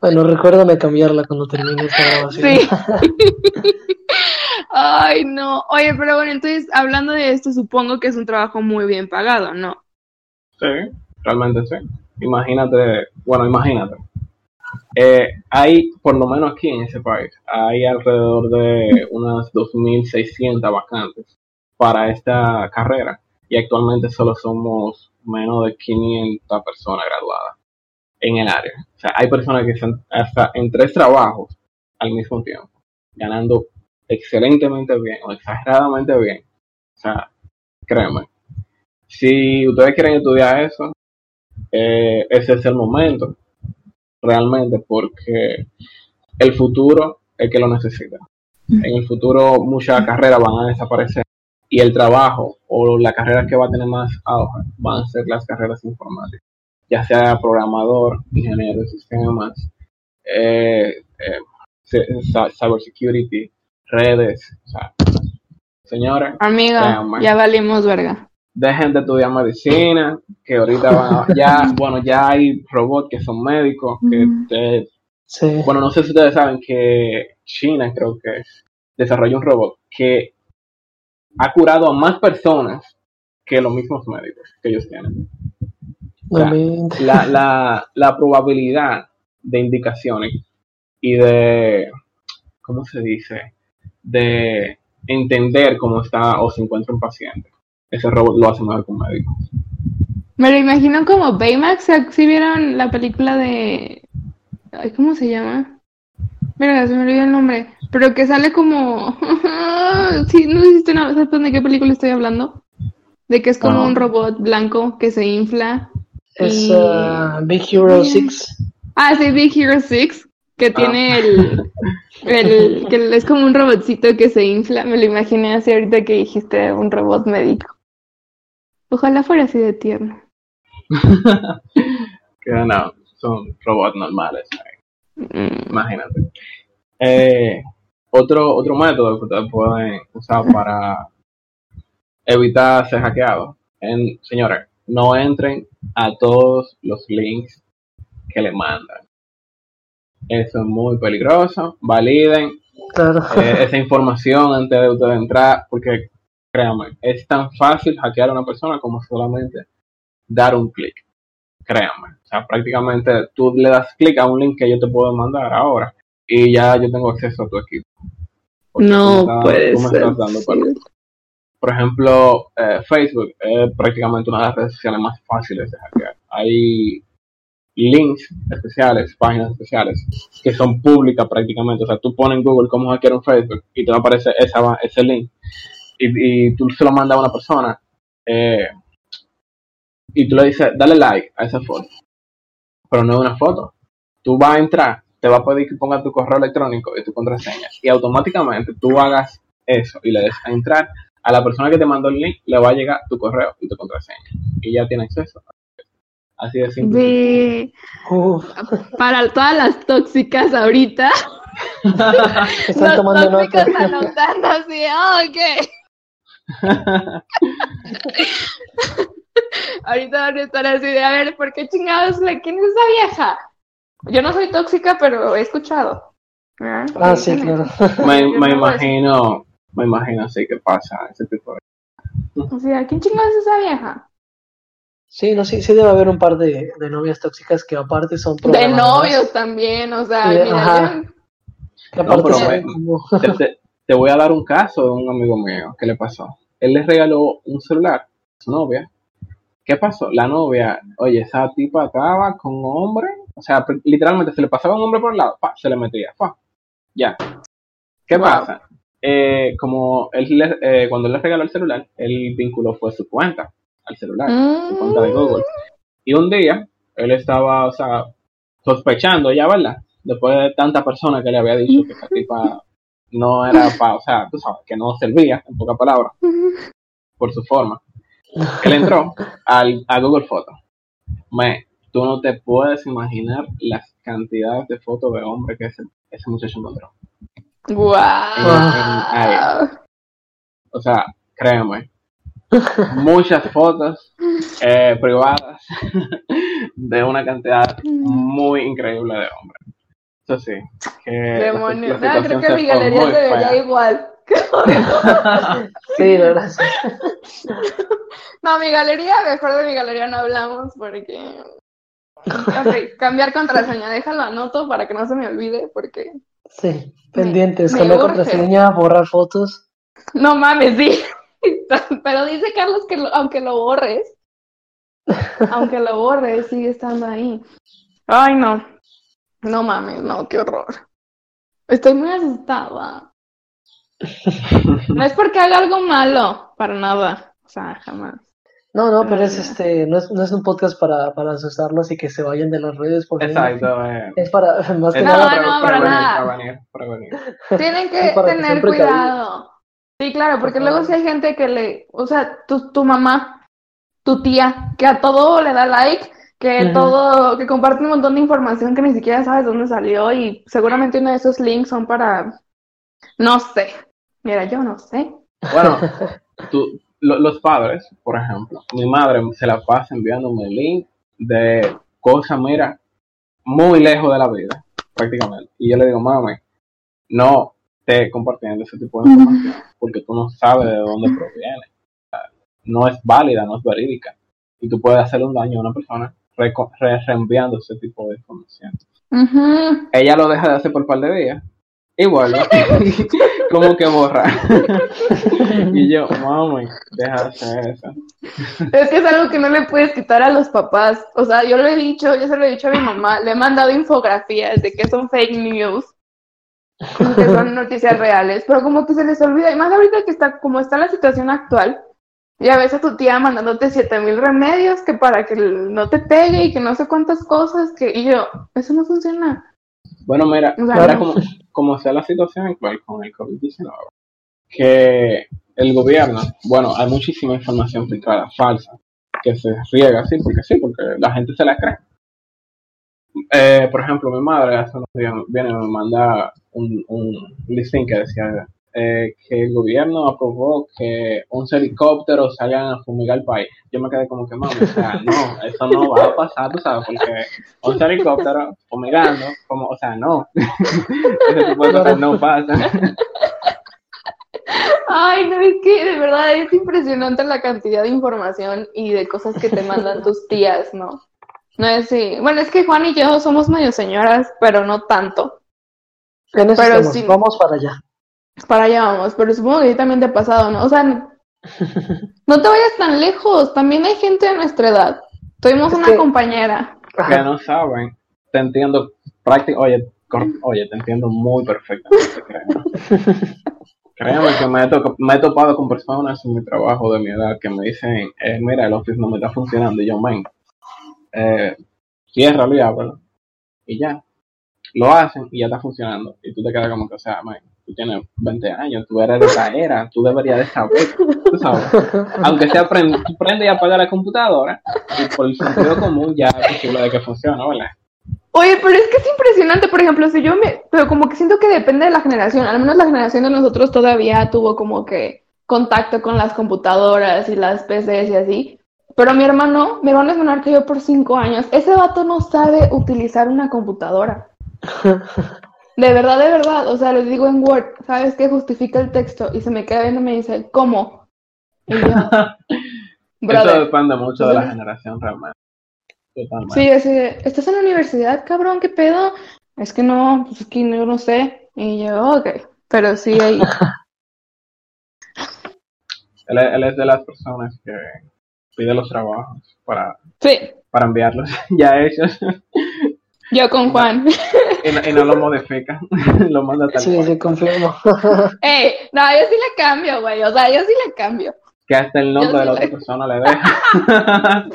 Bueno, recuérdame cambiarla cuando termine esta grabación. Sí. (laughs) Ay, no. Oye, pero bueno, entonces, hablando de esto, supongo que es un trabajo muy bien pagado, ¿no? Sí, realmente sí. Imagínate, bueno, imagínate. Eh, hay, por lo menos aquí en ese país, hay alrededor de unas 2.600 vacantes para esta carrera y actualmente solo somos menos de 500 personas graduadas en el área. O sea, hay personas que están hasta en tres trabajos al mismo tiempo, ganando excelentemente bien o exageradamente bien. O sea, créeme, si ustedes quieren estudiar eso, eh, ese es el momento, realmente, porque el futuro es que lo necesita. En el futuro muchas carreras van a desaparecer y el trabajo o la carrera que va a tener más auge van a ser las carreras informáticas, ya sea programador, ingeniero de sistemas, eh, eh, cybersecurity, redes, o sea, señores. Amiga, ya valimos verga. Dejen de estudiar medicina, que ahorita van (laughs) ya, bueno, ya hay robots que son médicos, que bueno, no sé si ustedes saben que China creo que desarrolló un robot que ha curado a más personas que los mismos médicos que ellos tienen. la, (laughs) la, la, probabilidad de indicaciones y de, ¿cómo se dice? De entender cómo está o se encuentra un paciente. Ese robot lo hace mejor que un médico. Me lo imagino como Baymax, si vieron la película de... ¿Cómo se llama? Mira, se me olvidó el nombre. Pero que sale como. (laughs) sí, no sé si ¿sabes de qué película estoy hablando? De que es como un robot blanco que se infla. Es uh, Big Hero 6. Ah, sí, Big Hero 6. Que tiene ah. el, el. que es como un robotcito que se infla. Me lo imaginé así ahorita que dijiste un robot médico. Ojalá fuera así de tierno. (laughs) que no, son robots normales. Mm. Imagínate. Eh, otro, otro método que ustedes pueden usar para evitar ser hackeados. En, señores, no entren a todos los links que le mandan. Eso es muy peligroso. Validen eh, esa información antes de ustedes entrar, porque créanme, es tan fácil hackear a una persona como solamente dar un clic. Créanme. O sea, prácticamente tú le das clic a un link que yo te puedo mandar ahora y ya yo tengo acceso a tu equipo. No puede ser. por ejemplo, eh, Facebook es prácticamente una de las redes sociales más fáciles de hackear. Hay links especiales, páginas especiales, que son públicas prácticamente. O sea, tú pones en Google cómo hackear un Facebook y te va a aparecer esa, ese link. Y, tú se lo mandas a una persona eh, y tú le dices, dale like a esa foto. Pero no es una foto. Tú vas a entrar te va a pedir que pongas tu correo electrónico y tu contraseña. Y automáticamente tú hagas eso y le des a entrar, a la persona que te mandó el link le va a llegar tu correo y tu contraseña. Y ya tiene acceso. Así de simple. Para todas las tóxicas ahorita. (laughs) Están tomando nota. anotando así, oh, ok. (laughs) ahorita van a estar así de, a ver, ¿por qué chingados? ¿Quién es esa vieja? Yo no soy tóxica, pero he escuchado. Ah, sí, claro. Me, imagino, me imagino así que pasa ese tipo de O sea, ¿quién chingados es esa vieja? Sí, no, sí, sí debe haber un par de, de novias tóxicas que aparte son De novios también, o sea, mira, te, te, voy a dar un caso de un amigo mío que le pasó. Él le regaló un celular a su novia. ¿Qué pasó? La novia, oye, esa tipa acaba con hombre o sea, literalmente se le pasaba un hombre por el lado, pa, se le metía, pa, ya. ¿Qué pasa? Eh, como él eh, cuando él le regaló el celular, él vinculó fue su cuenta al celular, su cuenta de Google. Y un día, él estaba, o sea, sospechando ya, ¿verdad? Después de tanta persona que le había dicho que esa tipa no era (laughs) para, o sea, tú sabes, que no servía, en pocas palabras, por su forma. Él entró al, a Google Fotos. Me tú no te puedes imaginar las cantidades de fotos de hombres que ese, ese muchacho encontró. ¡Wow! o sea, créeme, muchas fotos eh, privadas (laughs) de una cantidad muy increíble de hombres. Eso sí. Que Demonios. No, creo que mi galería se vería igual. (laughs) sí, verdad. No, mi galería, mejor de mi galería no hablamos porque Ok, cambiar contraseña, déjalo anoto para que no se me olvide, porque. Sí, pendientes, cambiar contraseña, borrar fotos. No mames, sí. (laughs) Pero dice Carlos que aunque lo borres, aunque lo borres, sigue estando ahí. Ay, no. No mames, no, qué horror. Estoy muy asustada. No es porque haga algo malo, para nada. O sea, jamás. No, no, pero es este, no es, no es un podcast para, para asustarlos y que se vayan de las redes. Porque Exacto. Eh. Es para, (laughs) más que no, nada. No, para, nada. Para venir, (laughs) Tienen que tener cuidado. Sí, claro, porque luego si hay gente que le, o sea, tu, tu mamá, tu tía, que a todo le da like, que todo, que comparte un montón de información que ni siquiera sabes dónde salió y seguramente uno de esos links son para, no sé, mira, yo no sé. Bueno, (laughs) tú, los padres, por ejemplo, mi madre se la pasa enviándome el link de cosas, mira, muy lejos de la vida, prácticamente. Y yo le digo, mami, no esté compartiendo ese tipo de información, porque tú no sabes de dónde proviene. No es válida, no es verídica. Y tú puedes hacerle un daño a una persona reenviando ese tipo de información. Ella lo deja de hacer por un par de días Igual, (laughs) como que borra. (laughs) y yo, mami, deja de hacer eso. Es que es algo que no le puedes quitar a los papás. O sea, yo lo he dicho, yo se lo he dicho a mi mamá, le he mandado infografías de que son fake news, que son noticias reales, pero como que se les olvida. Y más ahorita que está, como está la situación actual, ya ves a tu tía mandándote siete mil remedios que para que no te pegue y que no sé cuántas cosas, que, y yo, eso no funciona. Bueno, mira, ahora como, como sea la situación actual con el COVID-19, que el gobierno, bueno, hay muchísima información filtrada, falsa, que se riega así, porque sí, porque la gente se la cree. Eh, por ejemplo, mi madre hace unos días viene y me manda un, un listing que decía eh, que el gobierno aprobó que un helicóptero salgan a fumigar el país. Yo me quedé como que, mami, o sea, (laughs) no, eso no va a pasar, tú sabes, porque un helicóptero fumigando, como, o sea, no, (laughs) ese tipo de cosas no pasa. Ay, no, es que de verdad es impresionante la cantidad de información y de cosas que te mandan tus tías, ¿no? No es sí. Bueno, es que Juan y yo somos medio señoras, pero no tanto. En eso pero sí, vamos para allá para allá vamos, pero supongo que también te ha pasado, ¿no? O sea, (laughs) no te vayas tan lejos, también hay gente de nuestra edad. Tuvimos una compañera. Que no saben, te entiendo prácticamente, oye, oye, te entiendo muy perfectamente, créeme. (laughs) Créeme que me he, topado con personas en mi trabajo de mi edad que me dicen, eh, mira, el office no me está funcionando, y yo, men, eh, cierra y ábrelo, y ya. Lo hacen y ya está funcionando, y tú te quedas como que, o sea, men, tú tienes 20 años, tú eres de esa era, tú deberías de saber, tú sabes. Aunque sea aprende, tú y apagar la computadora y por el sentido común ya es posible de que funcione, ¿verdad? Oye, pero es que es impresionante, por ejemplo, si yo me, pero como que siento que depende de la generación, al menos la generación de nosotros todavía tuvo como que contacto con las computadoras y las PCs y así, pero mi hermano, mi hermano es menor que yo por cinco años, ese vato no sabe utilizar una computadora. (laughs) De verdad, de verdad, o sea, les digo en Word, ¿sabes qué? Justifica el texto y se me queda viendo y me dice, ¿cómo? Y yo, (laughs) Eso depende mucho de la generación realmente. Sí, así ¿estás en la universidad, cabrón? ¿Qué pedo? Es que no, pues es que no, no sé. Y yo, ok, pero sí ahí. (laughs) él, él, es de las personas que pide los trabajos para, sí. para enviarlos (laughs) ya hechos. Yo con Juan. Y no, lo modifica, lo manda tal Sí, sí, confirmo. (laughs) Ey, no, yo sí le cambio, güey, o sea, yo sí le cambio. Que hasta el nombre de la otra persona le deja.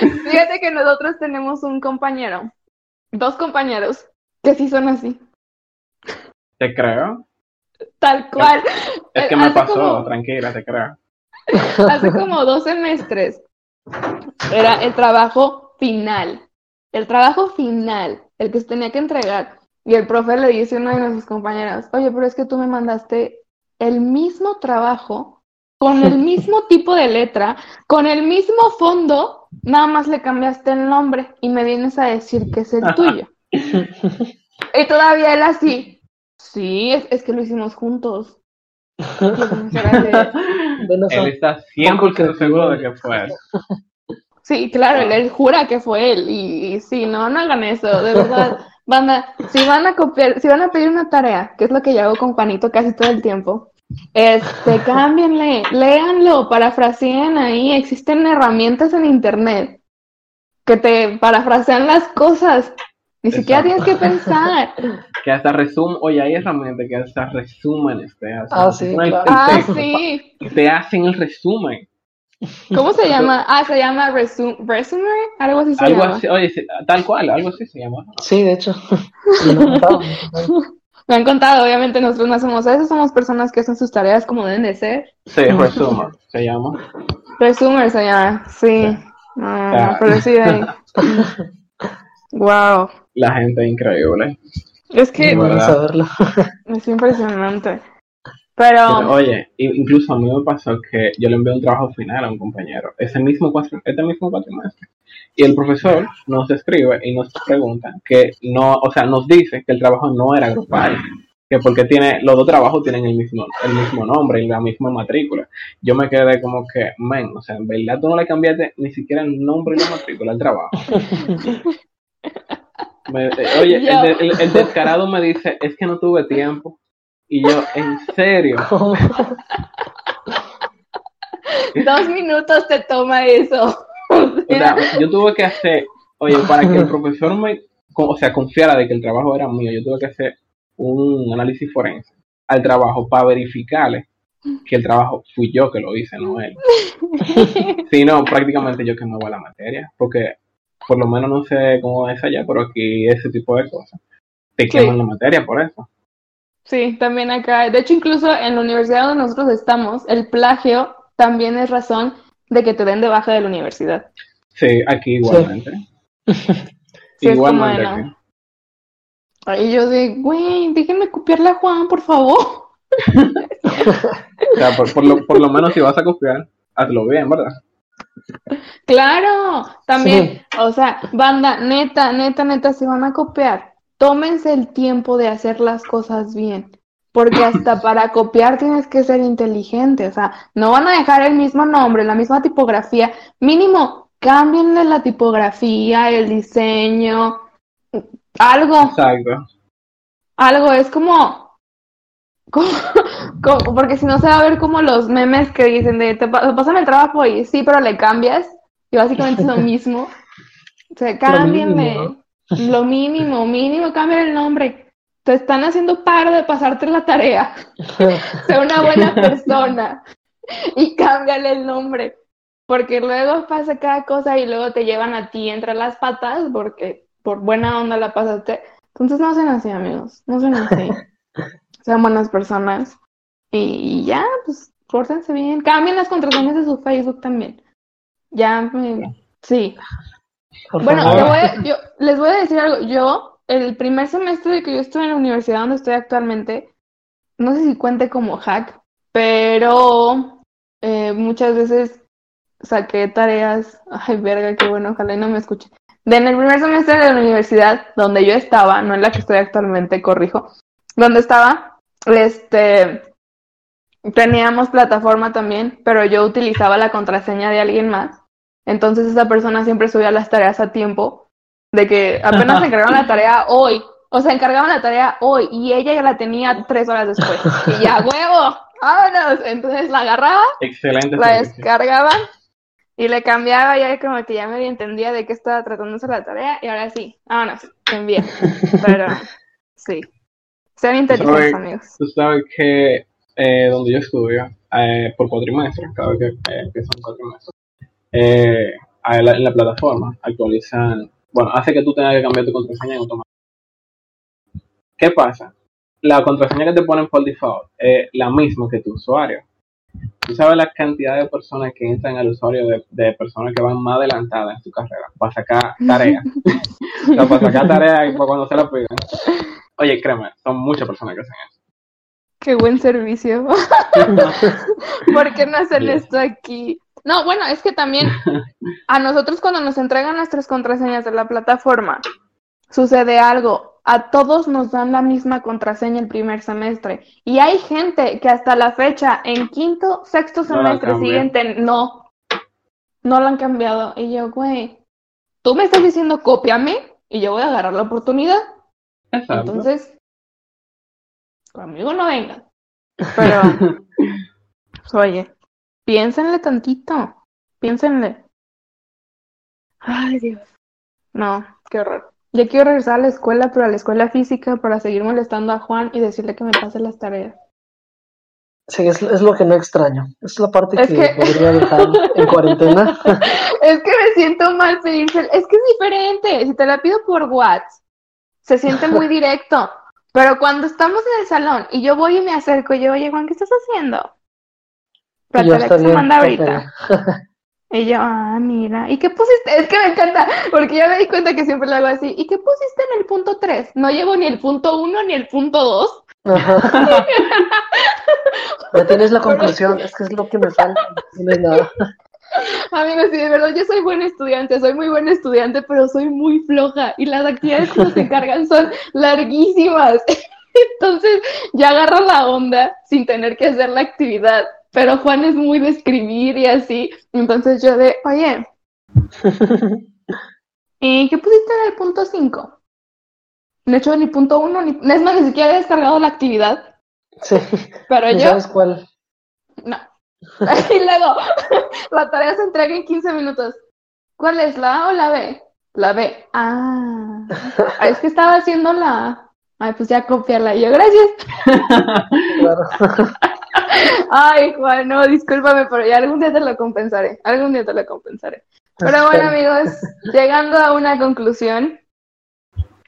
(laughs) Fíjate que nosotros tenemos un compañero, dos compañeros, que sí son así. ¿Te creo? Tal cual. Es que me pasó, tranquila, te creo. Hace como dos semestres era el trabajo final el trabajo final, el que se tenía que entregar, y el profe le dice a una de nuestras compañeras, oye, pero es que tú me mandaste el mismo trabajo, con el (laughs) mismo tipo de letra, con el mismo fondo, nada más le cambiaste el nombre y me vienes a decir que es el tuyo. (laughs) y todavía él así, sí, es, que lo hicimos juntos. (laughs) él está 100% seguro de que fue. Sí, claro, él, jura que fue él y, sí, no, no hagan eso, de verdad. (laughs) Van a, si van a copiar, si van a pedir una tarea, que es lo que yo hago con Juanito casi todo el tiempo, este, (laughs) cámbienle, léanlo, parafraseen ahí, existen herramientas en internet que te parafrasean las cosas, ni siquiera tienes que pensar. (laughs) Que hasta resumen, oye, hay herramientas que hasta resumen, este, ah, sí, ah, sí. te hacen el resumen. ¿Cómo se (laughs) llama? Ah, se llama resume, resumer, algo así se algo llama. Así, oye, tal cual, algo así se llama. Sí, de hecho. (laughs) Me han contado, obviamente nosotros no hacemos eso, somos personas que hacen sus tareas como deben de ser. Sí, resumer se llama. Resumer se llama, sí. Ah, pero sí, wow. (laughs) La gente es increíble. Es que saberlo. es impresionante. Pero, oye, incluso a mí me pasó que yo le envié un trabajo final a un compañero, ese mismo este mismo cuatrimestre. Y el profesor nos escribe y nos pregunta que no, o sea, nos dice que el trabajo no era grupal, que porque tiene, los dos trabajos tienen el mismo, el mismo nombre y la misma matrícula. Yo me quedé como que, men, o sea, en verdad tú no le cambiaste ni siquiera el nombre y la matrícula al trabajo. (laughs) Eh, oye, el, el, descarado me dice, es que no tuve tiempo. Y yo, ¿en serio? (laughs) Dos minutos te toma eso. O sea, yo tuve que hacer, oye, para que el profesor me, o sea, confiara de que el trabajo era mío, yo tuve que hacer un análisis forense al trabajo para verificarle que el trabajo fui yo que lo hice, no él. (laughs) Si no, prácticamente yo que me voy a la materia, porque por lo menos no sé cómo es allá, pero aquí ese tipo de cosas te queman la materia por eso. Sí, también acá. De hecho, incluso en la universidad donde nosotros estamos, el plagio también es razón de que te den de baja de la universidad. Sí, aquí igualmente. Sí. igualmente. (laughs) Yo de, güey, déjenme copiarle a Juan, por favor. (laughs) o sea, por, lo, por lo menos si vas a copiar, hazlo bien, ¿verdad? Claro, también, o sea, banda, neta, neta, neta, si van a copiar, tómense el tiempo de hacer las cosas bien. Porque hasta (clears throat) para copiar tienes que ser inteligente, o sea, no van a dejar el mismo nombre, la misma tipografía, mínimo, cámbienle la tipografía, el diseño, algo. Exacto. Algo, es como, (laughs) porque si no se va a ver como los memes que dicen de, te pasan el trabajo y sí, pero le cambias, y básicamente es lo (laughs) mismo. O sea, cámbienle. Lo mínimo, mínimo, cambia el nombre. Te están haciendo paro de pasarte la tarea. (laughs) sé una buena persona y cámbiale el nombre. Porque luego pasa cada cosa y luego te llevan a ti entre las patas porque por buena onda la pasaste. Entonces no sean así, amigos. No sean así. (laughs) sean buenas personas. Y, ya, pues, pórtense bien. Cambien las contraseñas de su Facebook también. Ya, me... sí bueno, yo, les voy a decir algo. Yo, el primer semestre de que yo estuve en la universidad donde estoy actualmente, no sé si cuente como hack, pero eh, muchas veces saqué tareas. Ay, verga, qué bueno, ojalá y no me escuchen. De en el primer semestre de la universidad donde yo estaba, no en la que estoy actualmente, corrijo, donde estaba, este, teníamos plataforma también, pero yo utilizaba la contraseña de alguien más entonces esa persona siempre subía las tareas a tiempo, de que apenas se encargaron la tarea hoy, o sea, encargaban la tarea hoy y ella ya la tenía tres horas después. Y ya, (laughs) huevo, vámonos. Entonces la agarraba, Excelente la descargaba y le cambiaba ya como que ya me entendía de qué estaba tratándose la tarea y ahora sí, vámonos, envía. Pero sí, sean inteligentes amigos. Tú sabes que eh, donde yo estudio, eh, por cuatrimestres, cada vez que, eh, que son cuatrimestres, eh, en la plataforma, actualizan, bueno, hace que tú tengas que cambiar tu contraseña en automático. ¿Qué pasa? La contraseña que te ponen por default es la misma que tu usuario. Tú sabes la cantidad de personas que entran al usuario de, personas que van más adelantadas en su carrera para sacar tareas. (laughs) o sea, para sacar tareas y para cuando se la piden. Oye, créeme, son muchas personas que hacen eso. Qué buen servicio. (laughs) (laughs) ¿Por qué no hacen esto aquí? No, bueno, es que también a nosotros cuando nos entregan nuestras contraseñas de la plataforma, sucede algo. A todos nos dan la misma contraseña el primer semestre. Y hay gente que hasta la fecha, en quinto, sexto semestre siguiente, no, no lo han cambiado. Y yo, güey, tú me estás diciendo cópiame y yo voy a agarrar la oportunidad. Entonces, conmigo no vengan. Pero, (laughs) oye, Piénsenle tantito. Piénsenle. Ay, Dios. No, qué horror. Ya quiero regresar a la escuela, pero a la escuela física para seguir molestando a Juan y decirle que me pase las tareas. Sí, es, lo que no extraño. Es la parte que, podría dejar en cuarentena. (laughs) Es que me siento mal pedirse. Es que es diferente. Si te la pido por WhatsApp, se siente muy (laughs) directo. Pero cuando estamos en el salón y yo voy y me acerco, y yo, oye, Juan, ¿qué estás haciendo? Pero te la manda ahorita. (laughs) Y yo, ah, mira, ¿y qué pusiste? Es que me encanta, porque ya me di cuenta que siempre lo hago así. ¿Y qué pusiste en el punto 3? No llevo ni el punto 1 ni el punto 2. (laughs) ya tienes la conclusión, es que es lo que me falta. No nada. (laughs) Amigos, sí, de verdad, yo soy buen estudiante, soy muy buen estudiante, pero soy muy floja y las actividades que nos encargan son larguísimas. Entonces, ya agarro la onda sin tener que hacer la actividad pero Juan es muy de escribir y así. Entonces yo de, oye, (laughs) ¿y qué pusiste en el punto 5? No he hecho ni punto 1, ni... Es más, ni siquiera he descargado la actividad. Sí. Pero yo... ¿Sabes cuál? No. (laughs) y luego, (laughs) la tarea se entrega en 15 minutos. ¿Cuál es, la A o la B? La B. Ah. Es que estaba haciendo la A. Ay, pues ya copiarla. Y yo, gracias. Claro. Ay, Juan, no, discúlpame, pero ya algún día te lo compensaré. Algún día te lo compensaré. Pero bueno, amigos, llegando a una conclusión,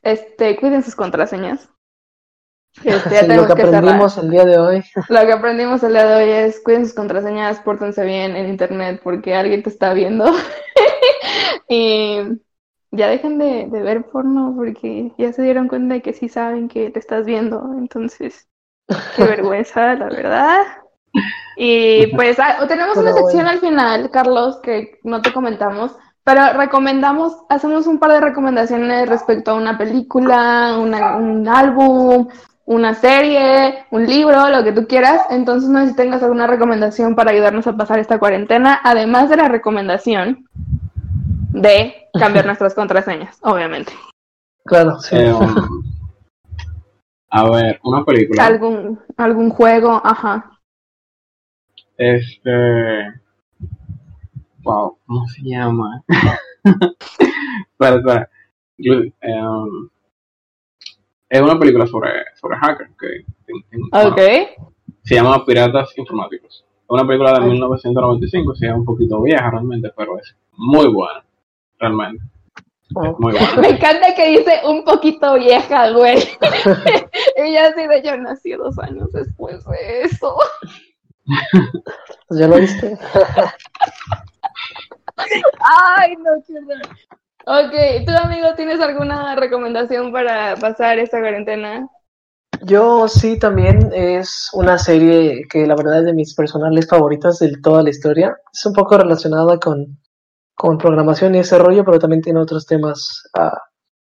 este, cuiden sus contraseñas. Este, lo que aprendimos el día de hoy. Lo que aprendimos el día de hoy es cuiden sus contraseñas, pórtense bien en internet porque alguien te está viendo. (laughs) y ya dejen de, de, ver porno porque ya se dieron cuenta de que sí saben que te estás viendo. Entonces, qué vergüenza, la verdad. Y (laughs) pues ah, tenemos una sección al final, Carlos, que no te comentamos, pero recomendamos, hacemos un par de recomendaciones respecto a una película, un álbum, una serie, un libro, lo que tú quieras. Entonces no sé si tengas alguna recomendación para ayudarnos a pasar esta cuarentena, además de la recomendación de cambiar (laughs) nuestras contraseñas, obviamente. Claro, sí. Eh, a ver, una película. Algún, algún juego, ajá. Este. Wow, ¿cómo se llama? (laughs) espera, espera. Um, es una película sobre, sobre hackers. Que, ok. se llama Piratas Informáticos. Es una película de 1995, sí, es un poquito vieja realmente, pero es muy buena, realmente. Muy. (laughs) Me encanta que dice un poquito vieja, güey. (laughs) (laughs) Ella así de yo nací dos años después de eso. Pues ¿Ya lo viste? Ay, no, qué Ok, ¿tú amigo tienes alguna recomendación para pasar esta cuarentena? Yo sí, también es una serie que la verdad es de mis personales favoritas de toda la historia. Es un poco relacionada con, con programación y ese rollo, pero también tiene otros temas ah,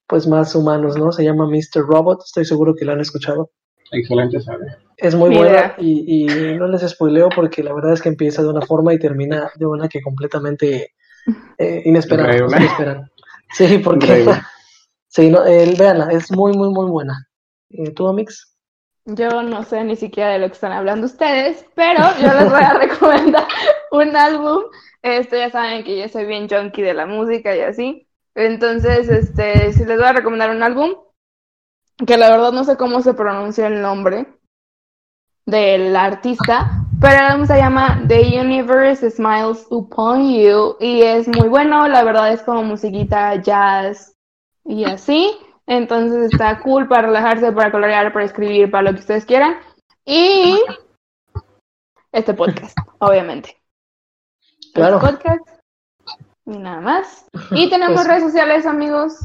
pues más humanos, ¿no? Se llama Mr. Robot, estoy seguro que lo han escuchado. Excelente sabe. Es muy buena y, y, no les spoileo porque la verdad es que empieza de una forma y termina de una que completamente eh, inesperada. (laughs) Sí, porque... (laughs) sí, no, el, véanla, es muy, muy, muy buena. Eh, ¿Tú, Amix? Yo no sé ni siquiera de lo que están hablando ustedes, pero yo les voy a (laughs) recomendar un álbum. Esto ya saben que yo soy bien junkie de la música y así. Entonces, este, si les voy a recomendar un álbum, que la verdad no sé cómo se pronuncia el nombre del artista, pero el álbum se llama The Universe Smiles Upon You y es muy bueno, la verdad es como musiquita jazz y así, entonces está cool para relajarse, para colorear, para escribir, para lo que ustedes quieran y este podcast, obviamente. Claro. Este podcast y nada más. Y (laughs) tenemos pues redes sociales, amigos.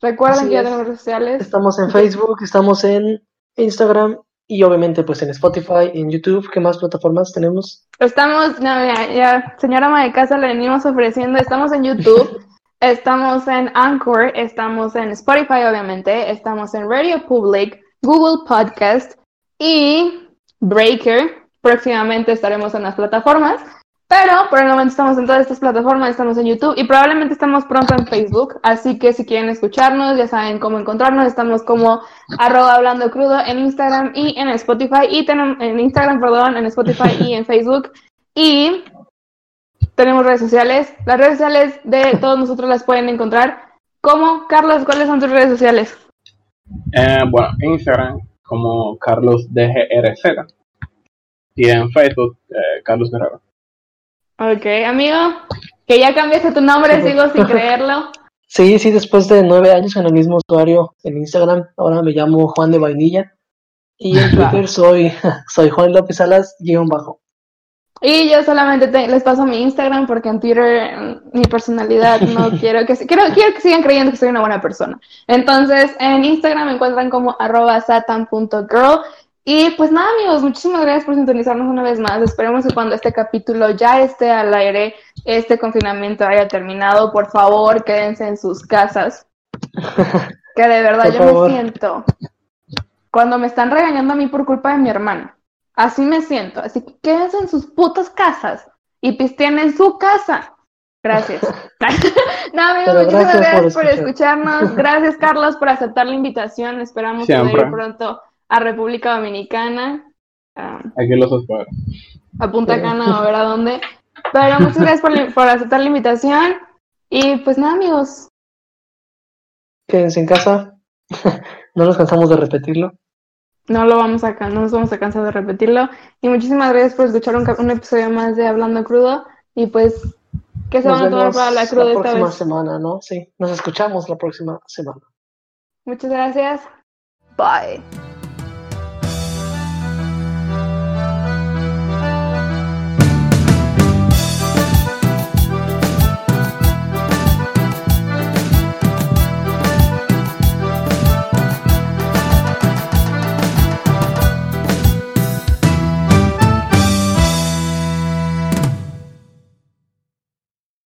Recuerden que ya tenemos redes sociales. Estamos en Facebook, estamos en Instagram y obviamente pues en Spotify, en YouTube. ¿Qué más plataformas tenemos? Estamos, no, ya, ya señora ama de casa, le venimos ofreciendo. Estamos en YouTube, (laughs) estamos en Anchor, estamos en Spotify, obviamente, estamos en Radio Public, Google Podcast y Breaker. Próximamente estaremos en las plataformas. Pero por el momento estamos en todas estas plataformas, estamos en YouTube y probablemente estamos pronto en Facebook. Así que si quieren escucharnos, ya saben cómo encontrarnos. Estamos como arroba hablando crudo en Instagram y en Spotify. Y tenemos en Instagram, perdón, en Spotify y en Facebook. Y tenemos redes sociales. Las redes sociales de todos nosotros las pueden encontrar. ¿Cómo? Carlos, ¿cuáles son tus redes sociales? Eh, bueno, Instagram como Carlos DGRZ Y en Facebook, eh, Carlos Guerrero. Ok, amigo, que ya cambiaste tu nombre, sigo sin (laughs) creerlo. Sí, sí, después de nueve años con el mismo usuario en Instagram, ahora me llamo Juan de Vainilla. Y en Twitter soy, (laughs) soy Juan López Salas, guion bajo. Y yo solamente les paso mi Instagram porque en Twitter mm, mi personalidad no (laughs) quiero que quiero, quiero que sigan creyendo que soy una buena persona. Entonces en Instagram me encuentran como arroba satan.girl. Y pues nada amigos, muchísimas gracias por sintonizarnos una vez más. Esperemos que cuando este capítulo ya esté al aire, este confinamiento haya terminado. Por favor, quédense en sus casas. (laughs) Que de verdad yo me siento cuando me están regañando a mí por culpa de mi hermano. Así me siento. Así que quédense en sus putas casas y pisteen en su casa. Gracias. (laughs) (laughs) no, amigos, muchas gracias, por, escucharnos. Gracias, Carlos, por aceptar la invitación. Esperamos ir pronto a República Dominicana. Aquí los espero. A Punta Cana, a ver a dónde. Pero muchas gracias por, por aceptar la invitación. Y pues nada, amigos. Quédense en casa. (laughs) no nos cansamos de repetirlo. No lo vamos a no nos vamos a cansar de repetirlo. Y muchísimas gracias por escuchar un, episodio más de Hablando Crudo. Y pues, ¿qué se van a tomar para la cruda esta vez? La próxima semana, ¿no? Sí, nos escuchamos la próxima semana. Muchas gracias. Bye.